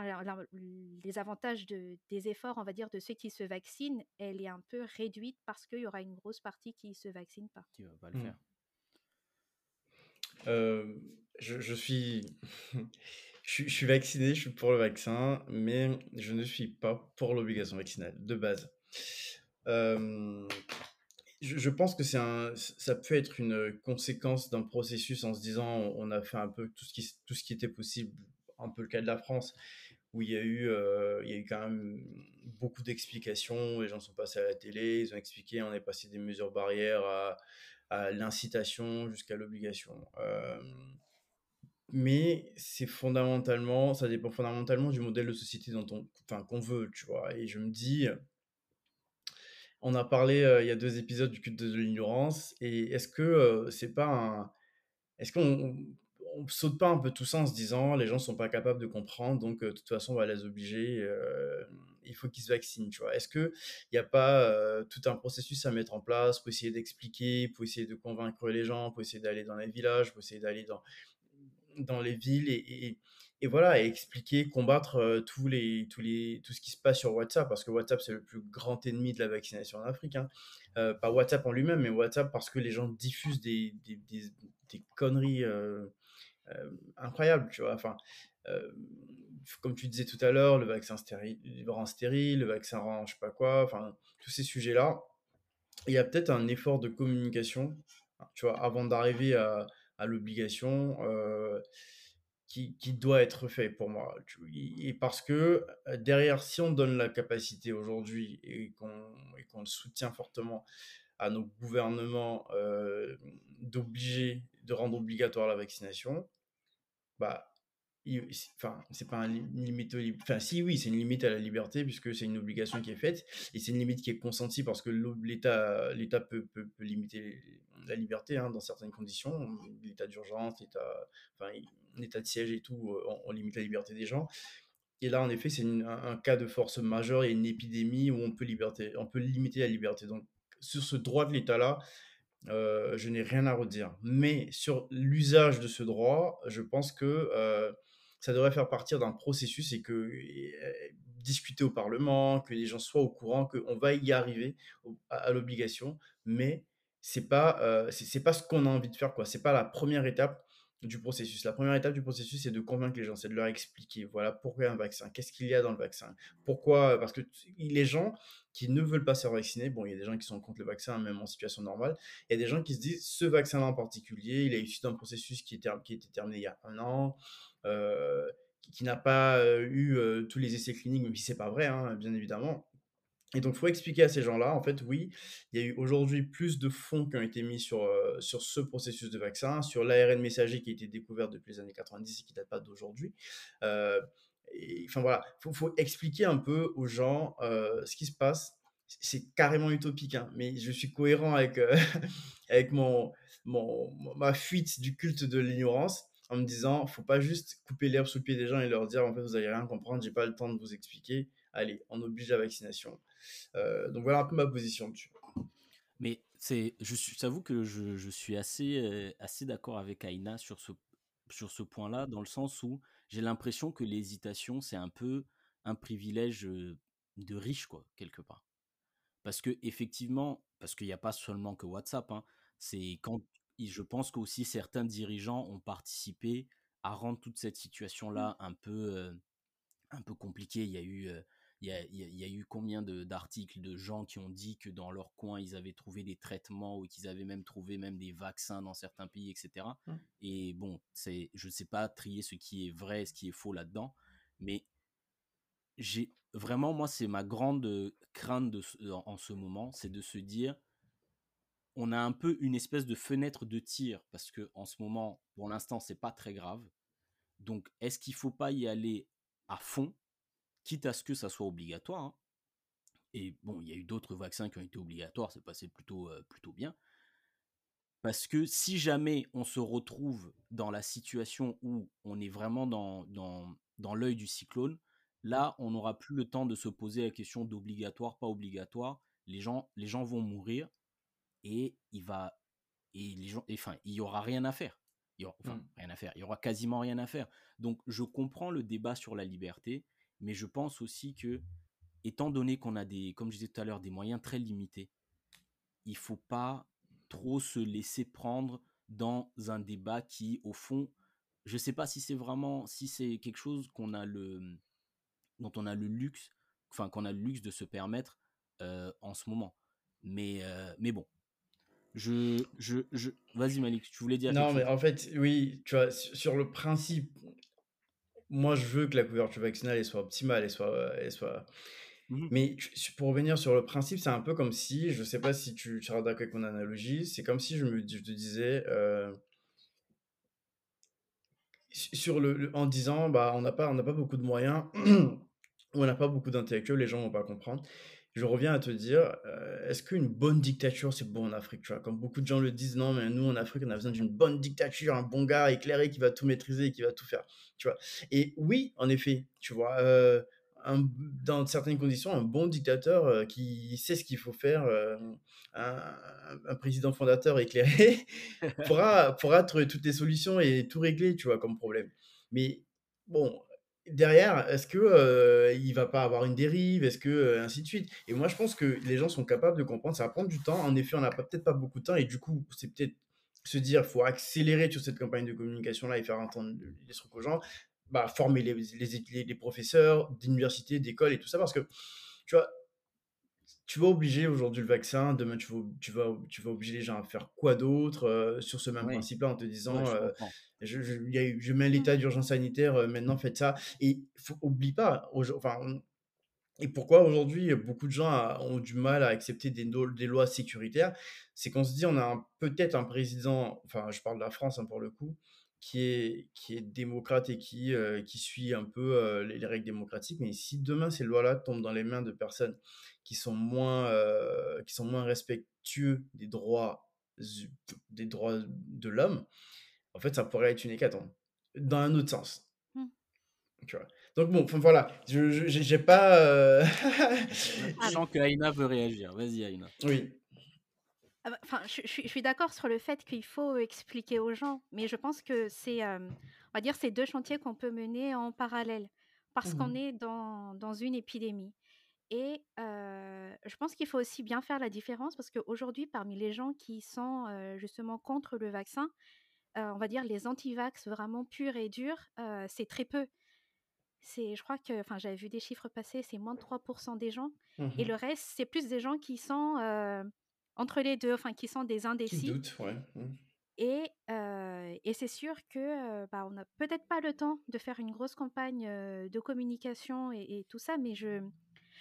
[SPEAKER 4] les avantages de, des efforts, on va dire, de ceux qui se vaccinent, elle est un peu réduite parce qu'il y aura une grosse partie qui ne se vaccine pas.
[SPEAKER 2] Qui va pas le mmh. faire.
[SPEAKER 3] Euh, je, je, suis... je, suis vacciné, je suis pour le vaccin, mais je ne suis pas pour l'obligation vaccinale, de base. Euh, je, je, pense que c'est un, ça peut être une conséquence d'un processus en se disant on a fait un peu tout ce qui, tout ce qui était possible un peu le cas de la France, où il y a eu, euh, il y a eu quand même beaucoup d'explications. Les gens sont passés à la télé, ils ont expliqué, on est passé des mesures barrières à, l'incitation jusqu'à l'obligation. Euh, mais c'est fondamentalement, ça dépend fondamentalement du modèle de société dont on, enfin, qu'on veut, tu vois. Et je me dis, on a parlé euh, il y a deux épisodes du culte de l'ignorance, et est-ce que c'est pas un, est-ce qu'on on saute pas un peu tout ça en se disant les gens sont pas capables de comprendre, donc euh, de toute façon on va les obliger, euh, il faut qu'ils se vaccinent, tu vois. Est-ce qu'il n'y a pas euh, tout un processus à mettre en place pour essayer d'expliquer, pour essayer de convaincre les gens, pour essayer d'aller dans les villages, pour essayer d'aller dans, dans les villes et, et, voilà, et expliquer, combattre tous les, tous les, tout ce qui se passe sur WhatsApp, parce que WhatsApp c'est le plus grand ennemi de la vaccination en Afrique. Hein. pas WhatsApp en lui-même, mais WhatsApp parce que les gens diffusent des, des, des, conneries incroyable, tu vois. Enfin, comme tu disais tout à l'heure, le vaccin stérile, rend stérile, le vaccin rend je sais pas quoi, enfin, tous ces sujets-là, il y a peut-être un effort de communication, tu vois, avant d'arriver à, l'obligation, qui, doit être fait pour moi. Et parce que derrière, si on donne la capacité aujourd'hui et qu'on le soutient fortement à nos gouvernements d'obliger, de rendre obligatoire la vaccination, bah, enfin, c'est pas une limite, enfin, si, oui, c'est une limite à la liberté puisque c'est une obligation qui est faite et c'est une limite qui est consentie parce que l'État, l'État peut, peut, limiter la liberté hein, dans certaines conditions, l'état d'urgence, l'état, enfin, l'état de siège et tout, on, limite la liberté des gens. Et là, en effet, c'est un, cas de force majeure et une épidémie où on peut, on peut limiter la liberté. Donc, sur ce droit de l'État-là, euh, je n'ai rien à redire. Mais sur l'usage de ce droit, je pense que euh, ça devrait faire partir d'un processus et que euh, discuter au Parlement, que les gens soient au courant, qu'on va y arriver à, l'obligation, mais c'est pas pas ce qu'on a envie de faire quoi. C'est pas la première étape du processus. La première étape du processus, c'est de convaincre les gens, c'est de leur expliquer, voilà, pourquoi un vaccin, qu'est-ce qu'il y a dans le vaccin, pourquoi, parce que les gens qui ne veulent pas se faire vacciner, bon, il y a des gens qui sont contre le vaccin, même en situation normale, il y a des gens qui se disent, ce vaccin-là en particulier, il est issu d'un processus qui, était, qui était terminé il y a un an, euh, qui, n'a pas euh, eu euh, tous les essais cliniques, même si c'est pas vrai, hein, bien évidemment, et donc, il faut expliquer à ces gens-là, en fait, oui, il y a eu aujourd'hui plus de fonds qui ont été mis sur, euh, sur ce processus de vaccin, sur l'ARN messager qui a été découvert depuis les années 90 et qui ne date pas d'aujourd'hui. Euh, enfin voilà, il faut, expliquer un peu aux gens euh, ce qui se passe. C'est carrément utopique, hein, mais je suis cohérent avec, avec mon, mon, ma fuite du culte de l'ignorance en me disant, faut pas juste couper l'herbe sous le pied des gens et leur dire, en fait, vous n'allez rien comprendre, j'ai pas le temps de vous expliquer. Allez, on oblige la vaccination. Euh, donc voilà un peu ma position dessus.
[SPEAKER 2] Mais c'est, je j'avoue que je, je, suis assez, euh, assez d'accord avec Aïna sur ce, sur ce point-là, dans le sens où j'ai l'impression que l'hésitation, c'est un peu un privilège euh, de riche, quoi, quelque part. Parce que effectivement, parce qu'il n'y a pas seulement que WhatsApp, hein, c'est quand je pense qu'aussi certains dirigeants ont participé à rendre toute cette situation-là un peu, un peu compliquée. Il y a eu il y a, eu combien d'articles de, gens qui ont dit que dans leur coin, ils avaient trouvé des traitements ou qu'ils avaient même trouvé même des vaccins dans certains pays, etc. Mmh. Et bon, c'est, je ne sais pas trier ce qui est vrai, ce qui est faux là-dedans, mais j'ai vraiment, moi, c'est ma grande crainte de, en, ce moment, c'est de se dire, on a un peu une espèce de fenêtre de tir parce que en ce moment, pour l'instant, c'est pas très grave. Donc, est-ce qu'il faut pas y aller à fond? Quitte à ce que ça soit obligatoire. Hein. Et bon, il y a eu d'autres vaccins qui ont été obligatoires, c'est passé plutôt, euh, plutôt bien. Parce que si jamais on se retrouve dans la situation où on est vraiment dans, dans, dans l'œil du cyclone, là, on n'aura plus le temps de se poser la question d'obligatoire, pas obligatoire. Les gens, les gens vont mourir et il va et les gens, enfin, il y aura rien à faire. Il y aura, enfin, mmh. rien à faire. Il y aura quasiment rien à faire. Donc, je comprends le débat sur la liberté mais je pense aussi que, étant donné qu'on a des, comme je disais tout à l'heure, des moyens très limités, il faut pas trop se laisser prendre dans un débat qui, au fond, je ne sais pas si c'est vraiment, si c'est quelque chose qu'on a le, dont on a le luxe, enfin qu'on a le luxe de se permettre euh, en ce moment. Mais, euh, mais bon, je, je, je... vas-y Malik, tu voulais dire.
[SPEAKER 3] Non, mais en fait, oui, tu vois, sur le principe, moi, je veux que la couverture vaccinale soit optimale, et soit, elle soit... Mmh mais pour revenir sur le principe, c'est un peu comme si, je ne sais pas si tu, seras d'accord avec mon analogie, c'est comme si je, me, je te disais, euh, sur le, en disant, bah, on n'a pas, on pas beaucoup de moyens, on n'a pas beaucoup d'intellectuels, les gens ne vont pas comprendre je reviens à te dire, euh, est-ce qu'une bonne dictature, c'est bon en Afrique tu vois? Comme beaucoup de gens le disent, non, mais nous, en Afrique, on a besoin d'une bonne dictature, un bon gars éclairé qui va tout maîtriser et qui va tout faire. Tu vois? Et oui, en effet, tu vois, euh, dans certaines conditions, un bon dictateur euh, qui sait ce qu'il faut faire, un, président fondateur éclairé, pourra, pourra trouver toutes les solutions et tout régler, tu vois, comme problème. Mais bon, derrière, est-ce que euh, il va pas avoir une dérive Est-ce que ainsi de suite? Et moi, je pense que les gens sont capables de comprendre. Ça va prendre du temps. En effet, on n'a peut-être pas beaucoup de temps, et du coup, c'est peut-être se dire, faut accélérer sur cette campagne de communication là et faire entendre les trucs aux gens. Bah, former les, les, les professeurs d'université, d'école et tout ça, parce que tu vois, tu vas obliger aujourd'hui le vaccin, demain tu vas, tu vas, tu vas obliger les gens à faire quoi d'autre euh, sur ce même principe-là en te disant je, je, mets l'état d'urgence sanitaire, maintenant faites ça. Et faut, oublie pas, enfin, et pourquoi aujourd'hui beaucoup de gens ont du mal à accepter des, des lois sécuritaires? C'est qu'on se dit on a peut-être un président, enfin je parle de la France hein, pour le coup, qui est, qui est démocrate et qui, euh, qui suit un peu euh, les, règles démocratiques. Mais si demain ces lois-là tombent dans les mains de personnes qui sont moins, euh, qui sont moins respectueux des droits, des droits de l'homme, en fait, ça pourrait être une hécatombe. Dans un autre sens. Mmh. Tu vois? Donc bon, voilà, je j'ai pas...
[SPEAKER 2] je sens que Aïna veut réagir. Vas-y Aïna.
[SPEAKER 3] Oui.
[SPEAKER 4] Ah bah, enfin, je, suis d'accord sur le fait qu'il faut expliquer aux gens, mais je pense que c'est, on va dire, ces deux chantiers qu'on peut mener en parallèle, parce qu'on mmh est dans, dans une épidémie. Et je pense qu'il faut aussi bien faire la différence, parce qu'aujourd'hui, parmi les gens qui sont justement contre le vaccin, on va dire les anti-vax vraiment purs et durs, c'est très peu. C'est, je crois que, enfin, j'avais vu des chiffres passer, c'est moins de 3% des gens. Et mmh le reste, c'est plus des gens qui sont entre les deux, enfin, qui sont des indécis.
[SPEAKER 3] Qui doutent, ouais. Mmh.
[SPEAKER 4] Et, et c'est sûr que bah, on n'a peut-être pas le temps de faire une grosse campagne de communication et, tout ça, mais je,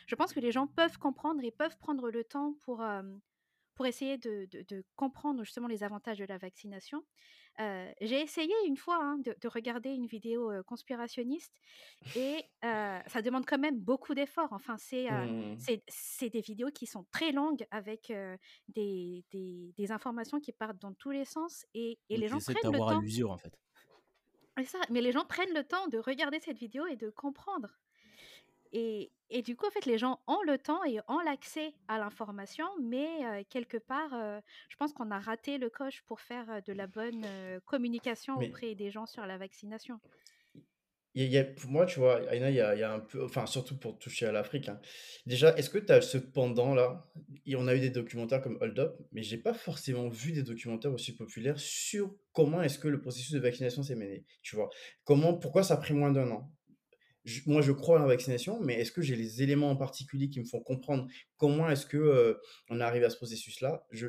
[SPEAKER 4] je pense que les gens peuvent comprendre et peuvent prendre le temps pour, pour essayer de, de, comprendre justement les avantages de la vaccination. j'ai essayé une fois hein, de, de, regarder une vidéo conspirationniste et ça demande quand même beaucoup d'efforts. Enfin, mmh. c'est c'est des vidéos qui sont très longues avec des, des, des, informations qui partent dans tous les sens et, et les gens prennent le temps. à
[SPEAKER 2] l'usure en fait.
[SPEAKER 4] Ça, mais les gens prennent le temps de regarder cette vidéo et de comprendre. Et, et, du coup, en fait, les gens ont le temps et ont l'accès à l'information, mais quelque part, je pense qu'on a raté le coche pour faire de la bonne communication auprès des gens sur la vaccination.
[SPEAKER 3] Il y a, pour moi, tu vois, Aina, il y a, y a un peu, enfin, surtout pour toucher à l'Afrique. Hein. Déjà, est-ce que tu as ce pendant-là? On a eu des documentaires comme Hold Up, mais j'ai pas forcément vu des documentaires aussi populaires sur comment est-ce que le processus de vaccination s'est mené. Tu vois, comment, pourquoi ça a pris moins d'un an? Moi, je crois à la vaccination, mais est-ce que j'ai les éléments en particulier qui me font comprendre comment est-ce que euh, on arrive à ce processus-là? Je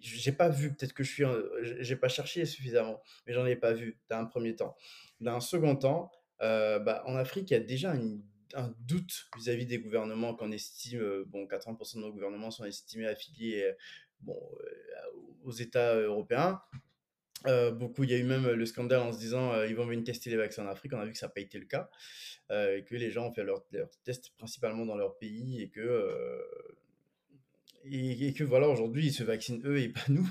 [SPEAKER 3] j'ai pas vu. Peut-être que je suis, j'ai pas cherché suffisamment, mais j'en ai pas vu dans un premier temps. Dans un second temps, euh, bah, en Afrique, il y a déjà un doute vis-à-vis des gouvernements qu'on estime, euh, bon, 80% de nos gouvernements sont estimés affiliés bon, aux États européens. Euh, beaucoup, il y a eu même le scandale en se disant euh, ils vont venir tester les vaccins en Afrique. On a vu que ça n'a pas été le cas, euh, et que les gens ont fait leurs tests principalement dans leur pays, et que et, que voilà aujourd'hui ils se vaccinent eux et pas nous.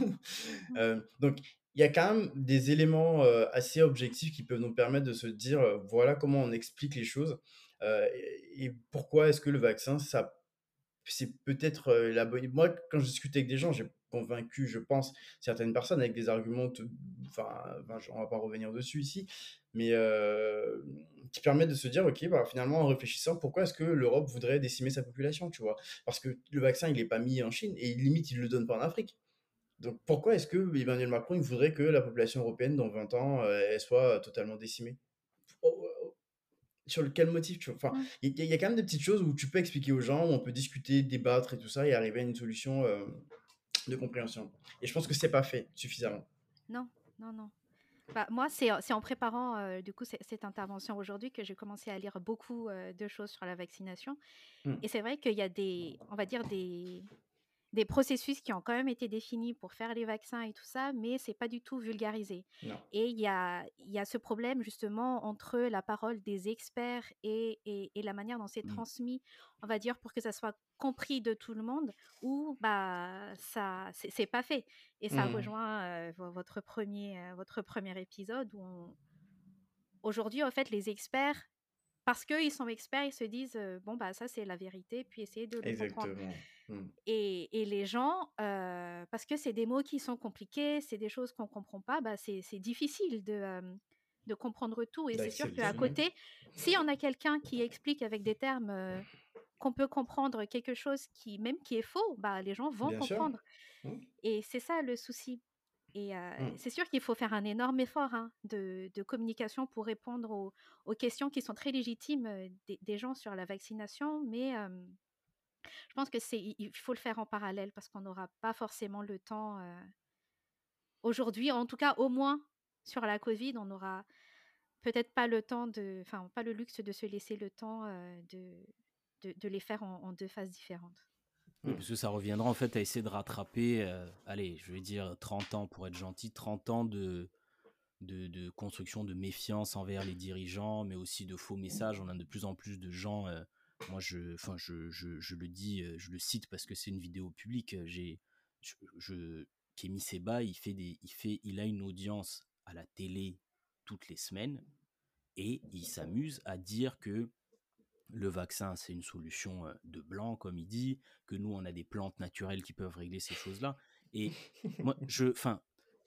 [SPEAKER 3] Mmh. donc il y a quand même des éléments assez objectifs qui peuvent nous permettre de se dire voilà comment on explique les choses et, et pourquoi est-ce que le vaccin ça c'est peut-être la bonne. Moi, quand je discute avec des gens, j'ai convaincu, je pense, certaines personnes avec des arguments, enfin, on va pas revenir dessus ici, mais qui permettent de se dire, ok, bah, finalement, en réfléchissant, pourquoi est-ce que l'Europe voudrait décimer sa population, tu vois? Parce que le vaccin, il n'est pas mis en Chine et limite, il ne le donne pas en Afrique. Donc pourquoi est-ce que Emmanuel Macron voudrait que la population européenne dans 20 ans elle soit totalement décimée? Sur quel motif tu vois? Enfin il y, a quand même des petites choses où tu peux expliquer aux gens où on peut discuter débattre et tout ça et arriver à une solution de compréhension. Et je pense que c'est pas fait suffisamment.
[SPEAKER 4] Non non non. Bah, moi c'est en préparant du coup cette intervention aujourd'hui que j'ai commencé à lire beaucoup de choses sur la vaccination. Mmh. et c'est vrai qu'il y a des on va dire des des processus qui ont quand même été définis pour faire les vaccins et tout ça, mais c'est pas du tout vulgarisé. Et il y a, y a ce problème justement entre la parole des experts et, et, la manière dont c'est mmh. transmis, on va dire, pour que ça soit compris de tout le monde, ou bah ça c'est pas fait. Et ça mmh. rejoint votre premier votre premier épisode où aujourd'hui en fait les experts parce qu'ils sont experts, ils se disent bon bah ça c'est la vérité, puis essayer de le Exactement. comprendre. Mmh. Et, et, les gens, parce que c'est des mots qui sont compliqués, c'est des choses qu'on comprend pas, bah c'est difficile de, de comprendre tout. Et c'est sûr qu'à côté, si on a quelqu'un qui explique avec des termes qu'on peut comprendre quelque chose qui même qui est faux, bah les gens vont comprendre. Mmh. Et c'est ça le souci. Et mmh. c'est sûr qu'il faut faire un énorme effort hein, de, communication pour répondre aux, questions qui sont très légitimes des, gens sur la vaccination, mais Je pense que c'est il faut le faire en parallèle parce qu'on n'aura pas forcément le temps aujourd'hui, en tout cas au moins sur la Covid, on n'aura peut-être pas le temps de, enfin pas le luxe de se laisser le temps de, de, les faire en, deux phases différentes.
[SPEAKER 2] parce que ça reviendra en fait à essayer de rattraper, allez, je vais dire 30 ans pour être gentil, 30 ans de, de, construction de méfiance envers les dirigeants, mais aussi de faux messages. On a de plus en plus de gens moi, je, enfin, je, je, je, le dis, je le cite parce que c'est une vidéo publique. J'ai, je, je Kémy Seba, il fait des, il fait, il a une audience à la télé toutes les semaines et il s'amuse à dire que le vaccin c'est une solution de blanc comme il dit, que nous on a des plantes naturelles qui peuvent régler ces choses-là. Et moi, je, enfin,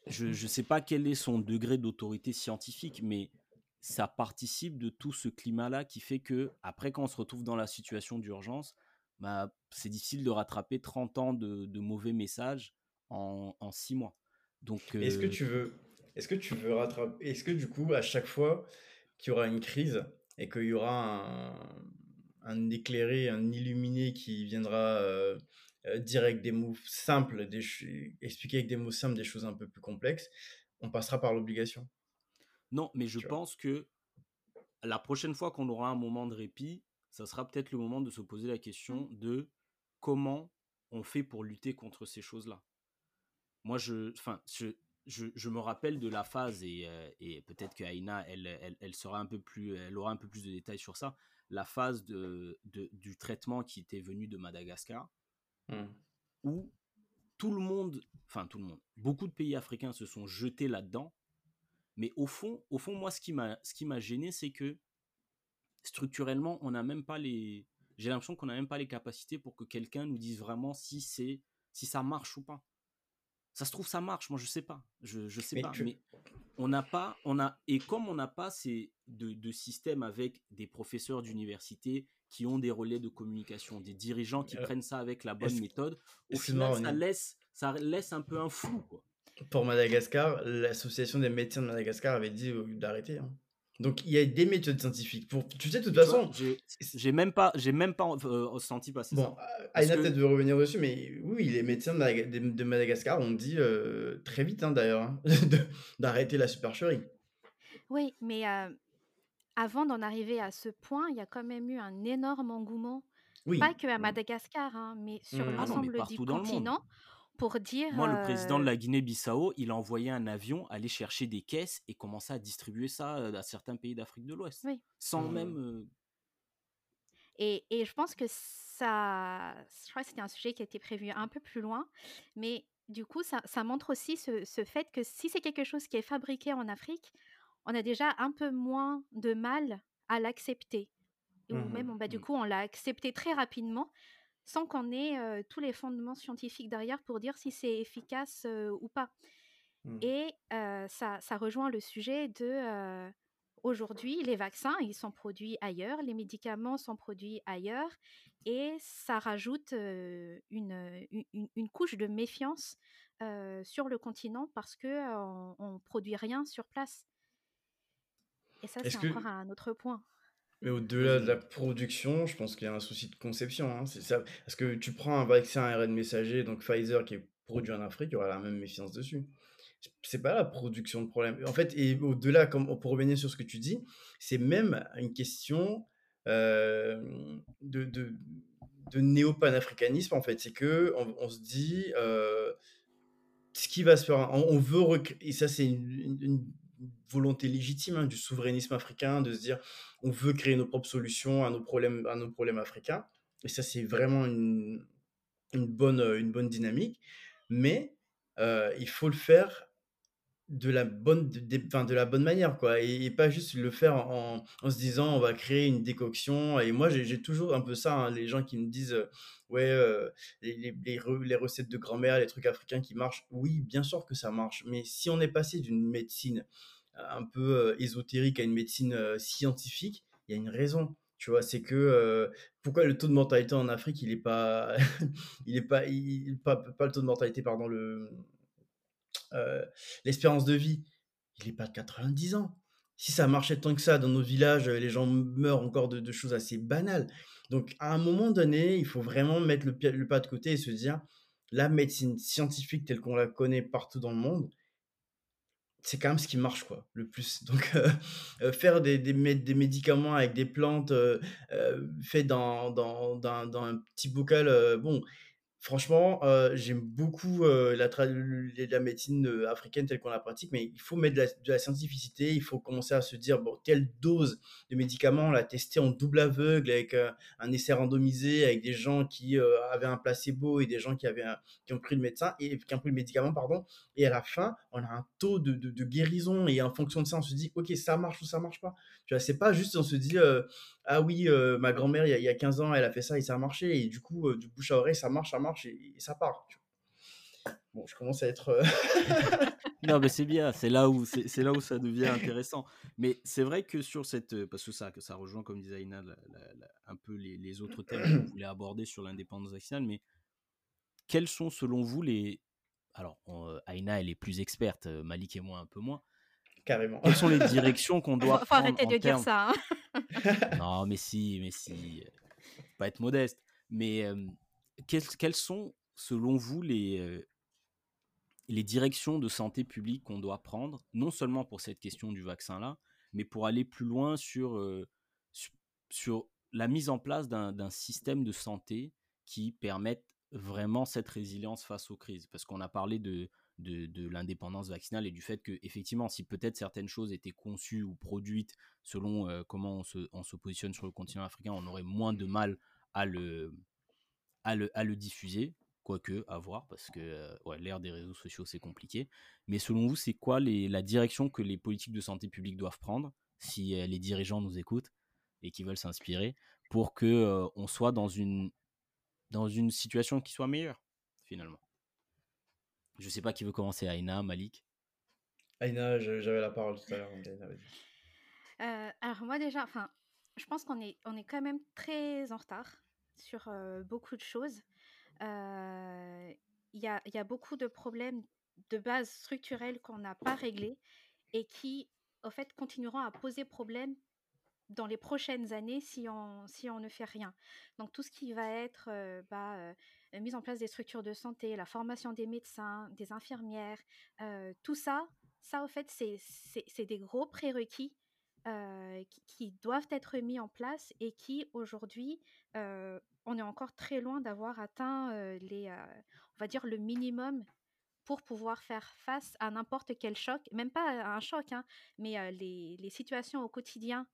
[SPEAKER 2] je, je sais pas quel est son degré d'autorité scientifique, mais ça participe de tout ce climat-là qui fait que, après, quand on se retrouve dans la situation d'urgence, bah, c'est difficile de rattraper 30 ans de, mauvais messages en, en 6 mois. Donc,
[SPEAKER 3] Est-ce que tu veux, est-ce que tu veux rattraper, est-ce que du coup, à chaque fois qu'il y aura une crise et qu'il y aura un, un, éclairé, un illuminé qui viendra euh, euh, dire avec des mots simples, des, expliquer avec des mots simples des choses un peu plus complexes, on passera par l'obligation?
[SPEAKER 2] Non, mais je pense que la prochaine fois qu'on aura un moment de répit, ça sera peut-être le moment de se poser la question mmh. de comment on fait pour lutter contre ces choses-là. Moi, je, enfin, je, je, me rappelle de la phase et, euh, et peut-être que Aïna, elle, elle, elle, sera un peu plus, elle aura un peu plus de détails sur ça. La phase de, de du traitement qui était venu de Madagascar, mmh. où tout le monde, enfin tout le monde, beaucoup de pays africains se sont jetés là-dedans mais au fond, au fond, moi, ce qui m'a, ce qui m'a gêné, c'est que structurellement, on n'a même pas les. J'ai l'impression qu'on n'a même pas les capacités pour que quelqu'un nous dise vraiment si c'est, si ça marche ou pas. Ça se trouve, ça marche. Moi, je sais pas. Je, je sais pas. Mais on n'a pas, on a, et comme on n'a pas ces de, de système avec des professeurs d'université qui ont des relais de communication, des dirigeants qui prennent ça avec la bonne méthode, au final, ça laisse, ça laisse un peu un flou, quoi
[SPEAKER 3] pour Madagascar, l'association des médecins de Madagascar avait dit euh, d'arrêter. Hein. Donc il y a des méthodes scientifiques. Pour, tu sais, de toute façon,
[SPEAKER 2] j'ai même pas, j'ai même pas euh, senti passer
[SPEAKER 3] bon, ça. Aïna peut-être veut revenir dessus, mais oui, les médecins de, Madagascar ont dit euh, très vite, hein, d'ailleurs, hein, d'arrêter la supercherie.
[SPEAKER 4] Oui, mais avant d'en arriver à ce point, il y a quand même eu un énorme engouement, pas que à Madagascar, mais sur mmh. l'ensemble du continent pour dire.
[SPEAKER 2] Moi, le président de la Guinée-Bissau, il a envoyé un avion aller chercher des caisses et commencer à distribuer ça à certains pays d'Afrique de l'Ouest. Oui. Sans mmh. même.
[SPEAKER 4] Et, et, je pense que ça. Je crois que c'était un sujet qui a été prévu un peu plus loin. Mais du coup, ça, ça montre aussi ce, ce, fait que si c'est quelque chose qui est fabriqué en Afrique, on a déjà un peu moins de mal à l'accepter. Ou mmh même, bah, du mmh. coup, on l'a accepté très rapidement sans qu'on ait tous les fondements scientifiques derrière pour dire si c'est efficace ou pas. Mmh. Et ça, ça, rejoint le sujet de aujourd'hui, les vaccins, ils sont produits ailleurs, les médicaments sont produits ailleurs, et ça rajoute une, une, une, couche de méfiance sur le continent parce qu'on ne produit rien sur place. Et ça, c'est encore un autre point.
[SPEAKER 3] Mais au-delà de la production, je pense qu'il y a un souci de conception. Hein, c'est ça. Parce que tu prends un vaccin ARN messager, donc Pfizer, qui est produit en Afrique, il y aura la même méfiance dessus. C'est pas la production de problème. En fait, et au-delà, pour revenir sur ce que tu dis, c'est même une question euh, de, de, néo-panafricanisme, en fait. C'est que on, se dit, euh, ce qui va se faire, on, veut, et ça c'est une volonté légitime hein, du souverainisme africain, de se dire on veut créer nos propres solutions à nos problèmes, à nos problèmes africains. Et ça, c'est vraiment une, une, bonne, une bonne dynamique. Mais euh, il faut le faire de la bonne, de, la bonne manière, quoi. Et, pas juste le faire en, en, se disant on va créer une décoction. Et moi, j'ai toujours un peu ça, hein, les gens qui me disent euh, ouais, euh, les, les, recettes de grand-mère, les trucs africains qui marchent. Oui, bien sûr que ça marche. Mais si on est passé d'une médecine un peu ésotérique à une médecine scientifique, il y a une raison. Tu vois, c'est que pourquoi le taux de mortalité en Afrique, il est pas, il est pas, il, pas, pas le taux de mortalité, pardon, le l'espérance de vie, il est pas de 90 ans. si ça marchait tant que ça dans nos villages, les gens meurent encore de, choses assez banales. Donc, à un moment donné, il faut vraiment mettre le, pas de côté et se dire, la médecine scientifique telle qu'on la connaît partout dans le monde, c'est quand même ce qui marche quoi le plus donc euh, euh, faire des, des, des, médicaments avec des plantes euh, dans, dans, dans, dans, un petit bocal bon Franchement, euh, j'aime beaucoup euh, la, médecine euh, africaine telle qu'on la pratique, mais il faut mettre de la, scientificité, il faut commencer à se dire, bon, telle dose de médicaments, on l'a testé en double aveugle, avec un essai randomisé, avec des gens qui avaient un placebo et des gens qui, avaient qui ont pris le et médicament, pardon, et à la fin, on a un taux de, guérison, et en fonction de ça, on se dit, ok, ça marche ou ça marche pas. Tu vois, c'est pas juste, on se dit, ah oui, ma grand-mère, il y, a 15 ans, elle a fait ça et ça a marché, et du coup, du bouche à oreille, ça marche, ça marche et, ça part. Bon, je commence à être. Euh,
[SPEAKER 2] non, mais c'est bien. C'est là où c'est là où ça devient intéressant. Mais c'est vrai que sur cette, euh, parce que ça, que ça rejoint comme disait Aina, un peu les, autres thèmes que vous voulez aborder sur l'indépendance vaccinale. Mais quels sont selon vous les alors, euh, Aina, elle est plus experte, Malik et moi un peu moins.
[SPEAKER 3] Carrément.
[SPEAKER 2] Quelles sont les directions qu'on doit
[SPEAKER 4] faut, faut arrêter de dire ça.
[SPEAKER 2] Hein. non, mais si, mais si. pas être modeste. Mais quelles, sont, selon vous, les, les directions de santé publique qu'on doit prendre, non seulement pour cette question du vaccin-là, mais pour aller plus loin sur, sur, la mise en place d'un système de santé qui permette vraiment cette résilience face aux crises? Parce qu'on a parlé de, de, l'indépendance vaccinale et du fait que, effectivement, si peut-être certaines choses étaient conçues ou produites selon comment on se, on se positionne sur le continent africain, on aurait moins de mal à le, à le, diffuser, quoique à voir, parce que euh, ouais, l'ère des réseaux sociaux c'est compliqué. Mais selon vous, c'est quoi les, la direction que les politiques de santé publique doivent prendre, si euh, les dirigeants nous écoutent et qui veulent s'inspirer, pour que euh, on soit dans une, dans une situation qui soit meilleure, finalement? Je sais pas qui veut commencer, Aïna, Malik
[SPEAKER 3] Aïna, j'avais la parole tout à l'heure.
[SPEAKER 4] alors moi déjà, enfin, je pense qu'on est, on est quand même très en retard sur beaucoup de choses. Il y a, y, a, beaucoup de problèmes de base structurelle qu'on n'a pas réglés et qui, au fait, continueront à poser problème dans les prochaines années si on, si on ne fait rien. Donc tout ce qui va être bah, mise en place des structures de santé, la formation des médecins, des infirmières, tout ça, ça au fait c'est des gros prérequis qui, doivent être mis en place et qui aujourd'hui, on est encore très loin d'avoir atteint les, on va dire le minimum pour pouvoir faire face à n'importe quel choc, même pas un choc, hein, mais les, les, situations au quotidien.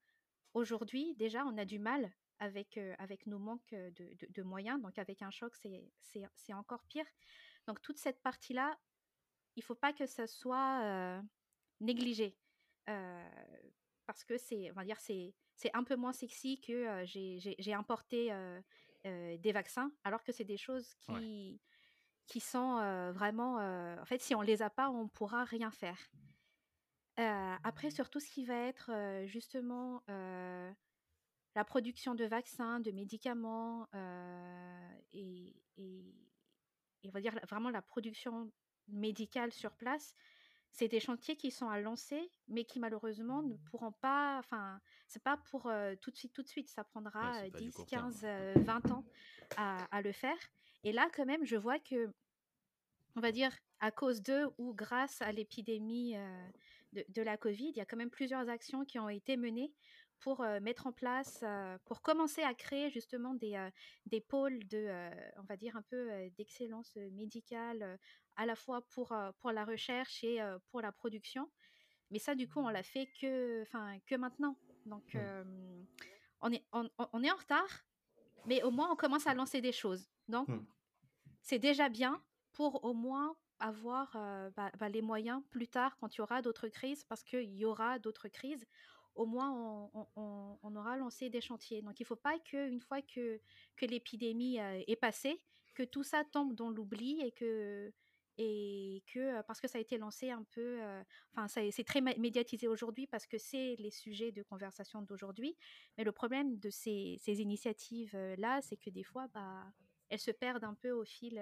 [SPEAKER 4] Aujourd'hui, déjà, on a du mal avec, avec nos manques de, de, moyens, donc avec un choc, c'est encore pire. Donc toute cette partie-là, il ne faut pas que ça soit négligé parce que c'est, on va dire, c'est, c'est un peu moins sexy que j'ai, importé des vaccins, alors que c'est des choses qui, qui sont vraiment, en fait, si on les a pas, on pourra rien faire. après, sur tout ce qui va être justement la production de vaccins, de médicaments et, et, et, on va dire vraiment la production médicale sur place, c'est des chantiers qui sont à lancer, mais qui malheureusement ne pourront pas, enfin, c'est pas pour tout de suite, tout de suite, ça prendra 10, 15, 20 ans à, le faire. Et là, quand même, je vois que, on va dire, à cause de ou grâce à l'épidémie de, de, la Covid, il y a quand même plusieurs actions qui ont été menées pour mettre en place, pour commencer à créer justement des, des pôles de, on va dire un peu d'excellence médicale, à la fois pour, pour la recherche et pour la production. Mais ça, du coup, on l'a fait que, que maintenant. Donc, mmh. on, est, on, on, est en retard, mais au moins, on commence à lancer des choses. Donc, mmh. c'est déjà bien pour au moins avoir bah, bah, les moyens plus tard quand il y aura d'autres crises, parce qu'il y aura d'autres crises au moins on, aura lancé des chantiers. Donc il ne faut pas qu'une fois que, que l'épidémie euh, est passée, que tout ça tombe dans l'oubli et que, et que parce que ça a été lancé un peu, euh, enfin c'est très médiatisé aujourd'hui parce que c'est les sujets de conversation d'aujourd'hui. Mais le problème de ces, initiatives là, c'est que des fois, bah, elles se perdent un peu au fil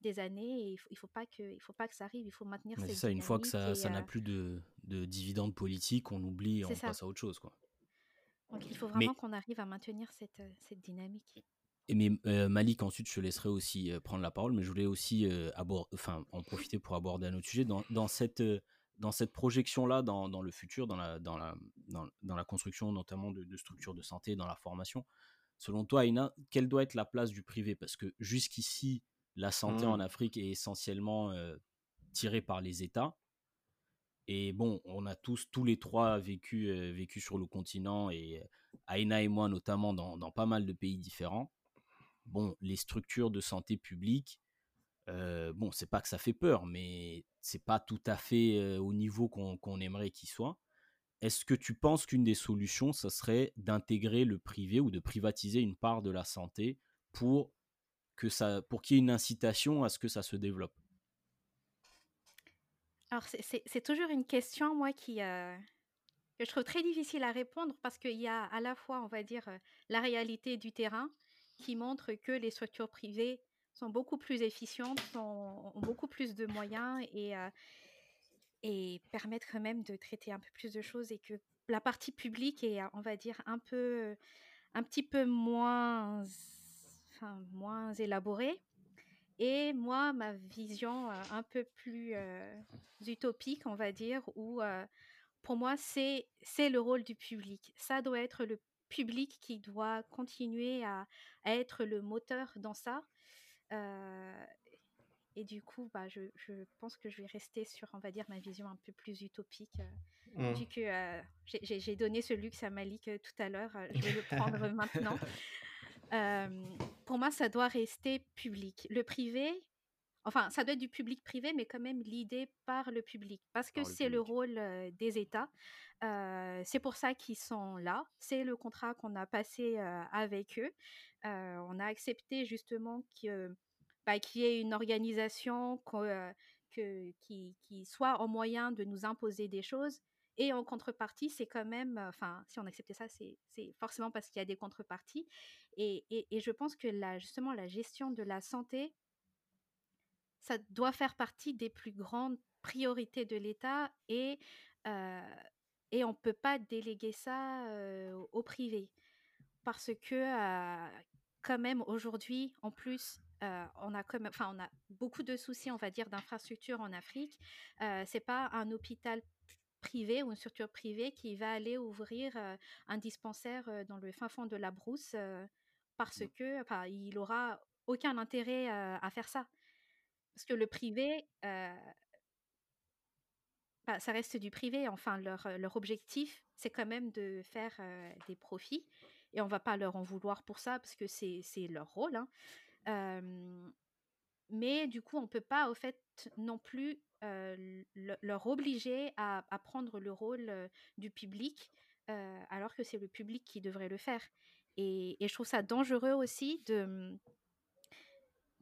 [SPEAKER 4] des années et il faut, faut pas que il faut pas que ça arrive il faut maintenir
[SPEAKER 2] c'est ça une fois que ça ça n'a plus de, de dividendes politiques, on oublie, on passe à autre chose. Quoi.
[SPEAKER 4] Donc il faut vraiment qu'on arrive à maintenir cette, cette dynamique.
[SPEAKER 2] Et mais euh, Malik, ensuite, je te laisserai aussi euh, prendre la parole, mais je voulais aussi enfin, en profiter pour aborder un autre sujet. Dans, dans cette, dans cette projection-là, dans, dans, le futur, dans la, dans, la, dans, la construction notamment de, de, structures de santé, dans la formation, selon toi, Aina, quelle doit être la place du privé? Parce que jusqu'ici, la santé en mmh. Afrique est essentiellement tirée par les États. Et bon, on a tous, tous les trois, vécu, euh, vécu sur le continent, et euh, Aina et moi notamment, dans, dans, pas mal de pays différents. Bon, les structures de santé publique, euh, bon, c'est pas que ça fait peur, mais c'est pas tout à fait euh, au niveau qu'on aimerait qu'il soit. Est-ce que tu penses qu'une des solutions, ça serait d'intégrer le privé ou de privatiser une part de la santé pour qu'il y ait une incitation à ce que ça se développe?
[SPEAKER 4] Alors, c'est toujours une question, moi, qui, euh, que je trouve très difficile à répondre parce qu'il y a à la fois, on va dire, la réalité du terrain qui montre que les structures privées sont beaucoup plus efficientes, ont beaucoup plus de moyens et, euh, et permettent même de traiter un peu plus de choses et que la partie publique est, on va dire, un peu, un petit peu moins, enfin, moins élaborée. Et moi, ma vision un peu plus utopique, on va dire, où pour moi, c'est le rôle du public. Ça doit être le public qui doit continuer à, être le moteur dans ça. et du coup, bah, je, je, pense que je vais rester sur, on va dire, ma vision un peu plus utopique. Mmh. Vu que j'ai donné ce luxe à Malik tout à l'heure, je vais le prendre maintenant pour moi, ça doit rester public. Le privé, enfin, ça doit être du public-privé, mais quand même l'idée par le public, parce que c'est le, rôle des États. c'est pour ça qu'ils sont là. C'est le contrat qu'on a passé avec eux. on a accepté justement bah, qu'il y ait une organisation que, qui, qui, soit en moyen de nous imposer des choses et en contrepartie, c'est quand même, enfin, si on acceptait ça, c'est forcément parce qu'il y a des contreparties. Et, et, je pense que la, justement, la gestion de la santé, ça doit faire partie des plus grandes priorités de l'État et, et on ne peut pas déléguer ça au privé. Parce que, quand même, aujourd'hui, en plus, on a comme, enfin, on a beaucoup de soucis, on va dire, d'infrastructures en Afrique. Euh, c'est pas un hôpital privé ou une structure privée qui va aller ouvrir un dispensaire dans le fin fond de la brousse parce mmh. que enfin, il aura aucun intérêt à faire ça. Parce que le privé, bah, ça reste du privé. Enfin, leur, leur objectif, c'est quand même de faire des profits. Et on va pas leur en vouloir pour ça parce que c'est leur rôle. Hein. mais du coup, on peut pas, au fait, non plus leur obliger à, prendre le rôle du public alors que c'est le public qui devrait le faire. Et, je trouve ça dangereux aussi de,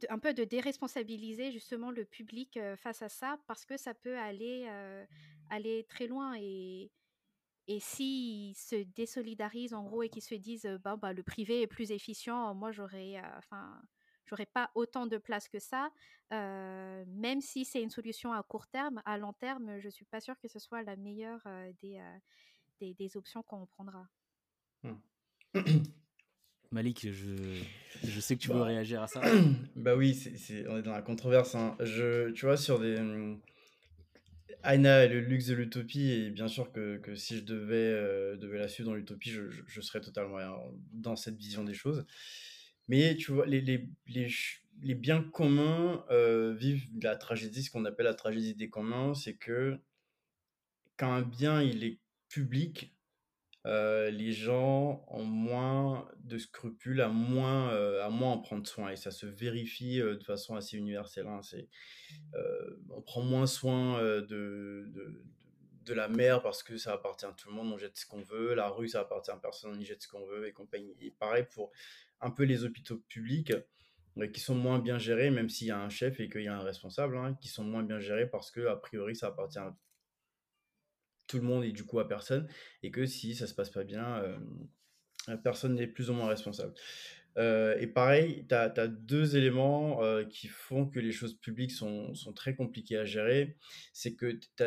[SPEAKER 4] un peu de déresponsabiliser justement le public face à ça parce que ça peut aller, aller très loin et, et s'ils se désolidarisent en gros et qu'ils se disent bah, bah, le privé est plus efficient, moi j'aurais, enfin j'aurais pas autant de place que ça, même si c'est une solution à court terme, à long terme, je suis pas sûre que ce soit la meilleure des, des, des, options qu'on prendra.
[SPEAKER 2] Mmh. Malik, je, je, sais que tu veux bah, réagir à ça.
[SPEAKER 3] bah oui, c'est, on est dans la controverse. Hein. Je, tu vois, sur des. Mmh, Aina et le luxe de l'utopie, et bien sûr que, que si je devais, devais la suivre dans l'utopie, je, je, serais totalement dans cette vision des choses. Mais tu vois, les, les, les, les biens communs euh, vivent la tragédie, ce qu'on appelle la tragédie des communs, c'est que quand un bien il est public, euh, les gens ont moins de scrupules, à moins, euh, à moins en prendre soin. Et ça se vérifie de façon assez universelle. Hein. On prend moins soin de, de, la mer parce que ça appartient à tout le monde, on jette ce qu'on veut. La rue, ça appartient à personne, on y jette ce qu'on veut et compagnie. Et pareil pour un peu les hôpitaux publics euh, qui sont moins bien gérés, même s'il y a un chef et qu'il y a un responsable, hein, qui sont moins bien gérés parce que a priori ça appartient à tout le monde et du coup à personne, et que si ça se passe pas bien, euh, personne n'est plus ou moins responsable. Euh, et pareil, tu as, deux éléments qui font que les choses publiques sont, sont très compliquées à gérer. C'est que tu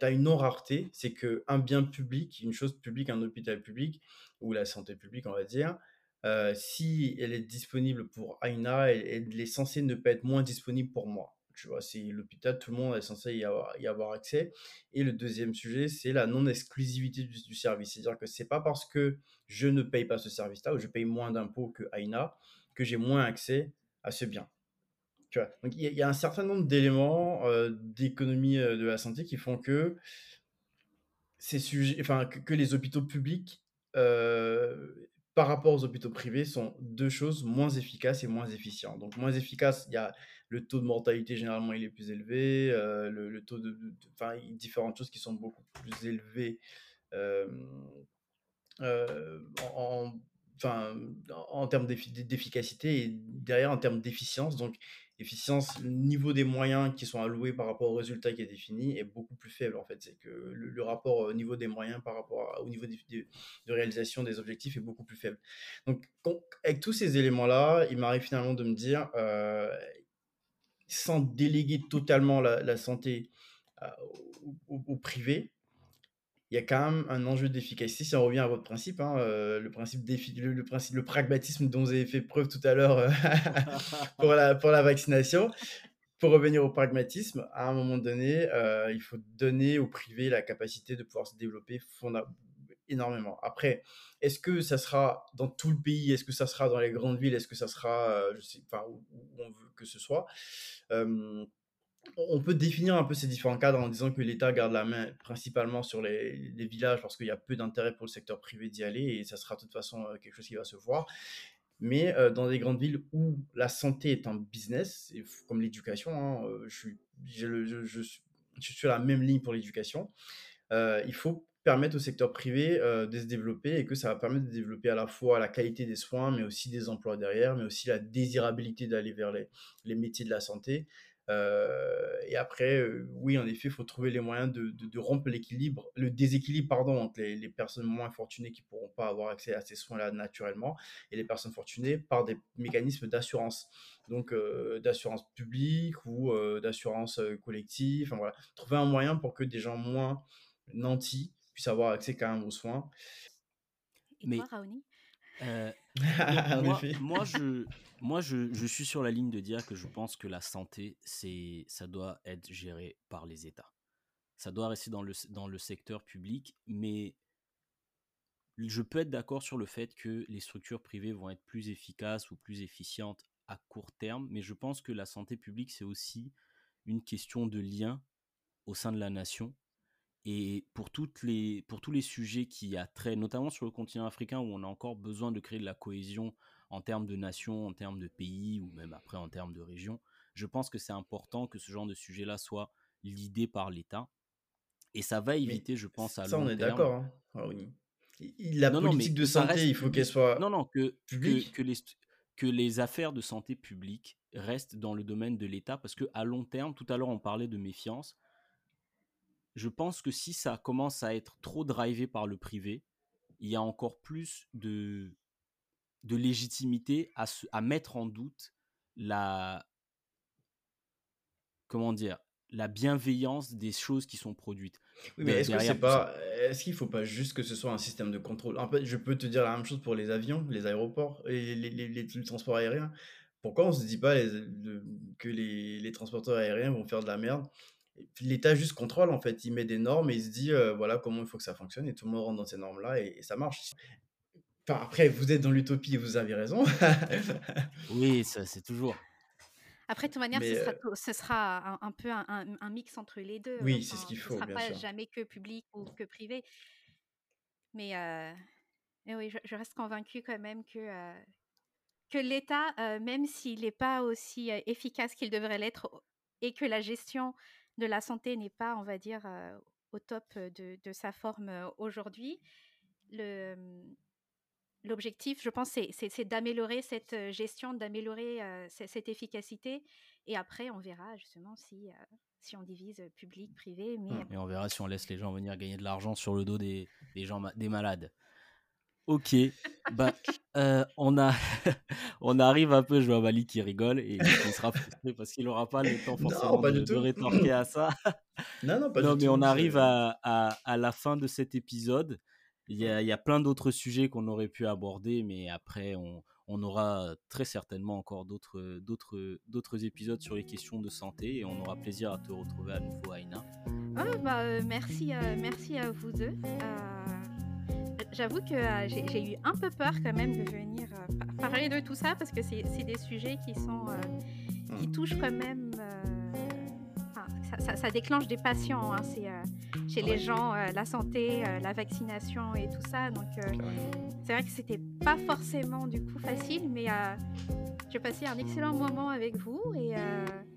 [SPEAKER 3] as une non-rareté, c'est qu'un bien public, une chose publique, un hôpital public, ou la santé publique, on va dire, euh, si elle est disponible pour Aina, elle, est censée ne pas être moins disponible pour moi. Tu vois, c'est l'hôpital, tout le monde est censé y avoir, y avoir accès. Et le deuxième sujet, c'est la non-exclusivité du, service. C'est-à-dire que c'est pas parce que je ne paye pas ce service-là ou je paye moins d'impôts que Aina que j'ai moins accès à ce bien. Tu vois, donc il y, a un certain nombre d'éléments euh, d'économie euh, de la santé qui font que ces sujets, enfin que, les hôpitaux publics par rapport aux hôpitaux privés sont deux choses moins efficaces et moins efficientes. Donc moins efficace, il y a le taux de mortalité généralement il est plus élevé, euh, le, taux de, enfin différentes choses qui sont beaucoup plus élevées euh, euh, en, enfin en termes d'efficacité et derrière en termes d'efficience. Donc efficience, le niveau des moyens qui sont alloués par rapport au résultat qui est défini est beaucoup plus faible en fait. C'est que le, rapport au niveau des moyens par rapport au niveau de, réalisation des objectifs est beaucoup plus faible. Donc avec tous ces éléments-là, il m'arrive finalement de me dire, euh, sans déléguer totalement la, santé euh, au, privé, il y a quand même un enjeu d'efficacité. Si on revient à votre principe, hein, euh, le, principe le, pragmatisme dont vous avez fait preuve tout à l'heure euh, pour, la, vaccination, pour revenir au pragmatisme, à un moment donné, euh, il faut donner au privé la capacité de pouvoir se développer énormément. Après, est-ce que ça sera dans tout le pays? Est-ce que ça sera dans les grandes villes? Est-ce que ça sera, je sais, enfin, où, on veut que ce soit? On peut définir un peu ces différents cadres en disant que l'État garde la main principalement sur les, villages parce qu'il y a peu d'intérêt pour le secteur privé d'y aller et ça sera de toute façon euh, quelque chose qui va se voir. Mais euh, dans des grandes villes où la santé est un business, comme l'éducation, hein, euh, je, suis sur la même ligne pour l'éducation, il faut permettre au secteur privé de se développer et que ça va permettre de développer à la fois la qualité des soins, mais aussi des emplois derrière, mais aussi la désirabilité d'aller vers les, métiers de la santé euh, et après, euh, oui, en effet, il faut trouver les moyens de, rompre l'équilibre, le déséquilibre, pardon, entre les, personnes moins fortunées qui ne pourront pas avoir accès à ces soins-là naturellement et les personnes fortunées par des mécanismes d'assurance. Donc, euh, d'assurance publique ou d'assurance collective. Enfin, voilà. Trouver un moyen pour que des gens moins nantis puissent avoir accès quand même aux soins.
[SPEAKER 4] Et Mais... Raoni?
[SPEAKER 2] moi, je, moi je, suis sur la ligne de dire que je pense que la santé, c'est, ça doit être géré par les États. Ça doit rester dans le, dans le secteur public, mais je peux être d'accord sur le fait que les structures privées vont être plus efficaces ou plus efficientes à court terme, mais je pense que la santé publique, c'est aussi une question de lien au sein de la nation et pour, toutes les, pour tous les sujets qui a trait, notamment sur le continent africain où on a encore besoin de créer de la cohésion en termes de nation, en termes de pays ou même après en termes de région, je pense que c'est important que ce genre de sujet-là soit l'idée par l'État. Et ça va éviter, je pense, à
[SPEAKER 3] ça,
[SPEAKER 2] long
[SPEAKER 3] on est d'accord. Hein. Ah la politique de santé, il faut qu'elle soit
[SPEAKER 2] non, non, que, que, que, les, que les affaires de santé publique restent dans le domaine de l'État parce que à long terme, tout à l'heure on parlait de méfiance, je pense que si ça commence à être trop drivé par le privé, il y a encore plus de, de légitimité à, à mettre en doute la comment dire la bienveillance des choses qui sont produites.
[SPEAKER 3] Oui, mais est-ce que c'est pas est-ce qu'il faut pas juste que ce soit un système de contrôle? En fait, je peux te dire la même chose pour les avions, les aéroports et les, les, les, transports aériens. Pourquoi on se dit pas que les, les transporteurs aériens vont faire de la merde L'État juste contrôle, en fait. Il met des normes et il se dit, euh, voilà comment il faut que ça fonctionne, et tout le monde rentre dans ces normes-là, et, ça marche. Enfin, après, vous êtes dans l'utopie et vous avez raison.
[SPEAKER 2] oui, ça, c'est toujours.
[SPEAKER 4] Après, de toute manière, ce, sera, euh ce sera, un, peu un, mix entre les deux.
[SPEAKER 3] Oui, c'est ce qu'il faut.
[SPEAKER 4] Ce ne sera pas jamais que public ou que privé. Mais, euh, oui, je, reste convaincue quand même que, que l'État, même s'il n'est pas aussi efficace qu'il devrait l'être, et que la gestion de la santé n'est pas, on va dire, au top de, sa forme aujourd'hui. Mmh, l'objectif, je pense, c'est d'améliorer cette gestion, d'améliorer cette efficacité. Et après, on verra justement si, si on divise public, privé. Mais...
[SPEAKER 2] Et on verra si on laisse les gens venir gagner de l'argent sur le dos des, des, gens, des malades. Ok, bah, euh, on, a on arrive un peu, je vois Mali qui rigole et qui sera frustré parce qu'il n'aura pas le temps forcément
[SPEAKER 3] pas
[SPEAKER 2] de, de
[SPEAKER 3] tout.
[SPEAKER 2] rétorquer à ça.
[SPEAKER 3] Non, non, pas
[SPEAKER 2] Non,
[SPEAKER 3] du
[SPEAKER 2] mais on
[SPEAKER 3] tout.
[SPEAKER 2] arrive à, à- à la fin de cet épisode. Il y a, il y a plein d'autres sujets qu'on aurait pu aborder, mais après, on, on aura très certainement encore d'autres, d'autres, d'autres épisodes sur les questions de santé et on aura plaisir à te retrouver à nouveau, Aïna.
[SPEAKER 4] Oh, bah, euh, merci, euh, merci à vous deux. J'avoue que euh, j'ai eu un peu peur quand même de venir euh, par- parler de tout ça parce que c'est des sujets qui sont euh, qui
[SPEAKER 3] Hmm.
[SPEAKER 4] touchent quand même. ça, ça- ça déclenche des passions hein, c'est, chez les gens, la santé, la vaccination et tout ça. Donc c'est vrai que c'était pas forcément du coup facile, mais j'ai passé un excellent moment avec vous et,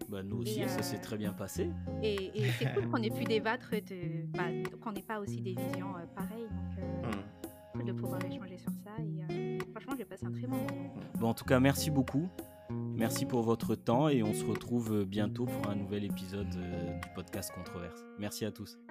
[SPEAKER 2] Bah, nous aussi, ça s'est très bien passé.
[SPEAKER 4] et, et c'est cool qu'on ait pu débattre de, bah, qu'on n'ait pas aussi des visions euh, pareilles. Donc euh,
[SPEAKER 3] Hmm.
[SPEAKER 4] De pouvoir échanger sur ça et euh, franchement j'ai passé un très bon moment.
[SPEAKER 2] Bon, en tout cas, merci beaucoup. Merci pour votre temps et on se retrouve bientôt pour un nouvel épisode euh, du podcast Controverse. Merci à tous.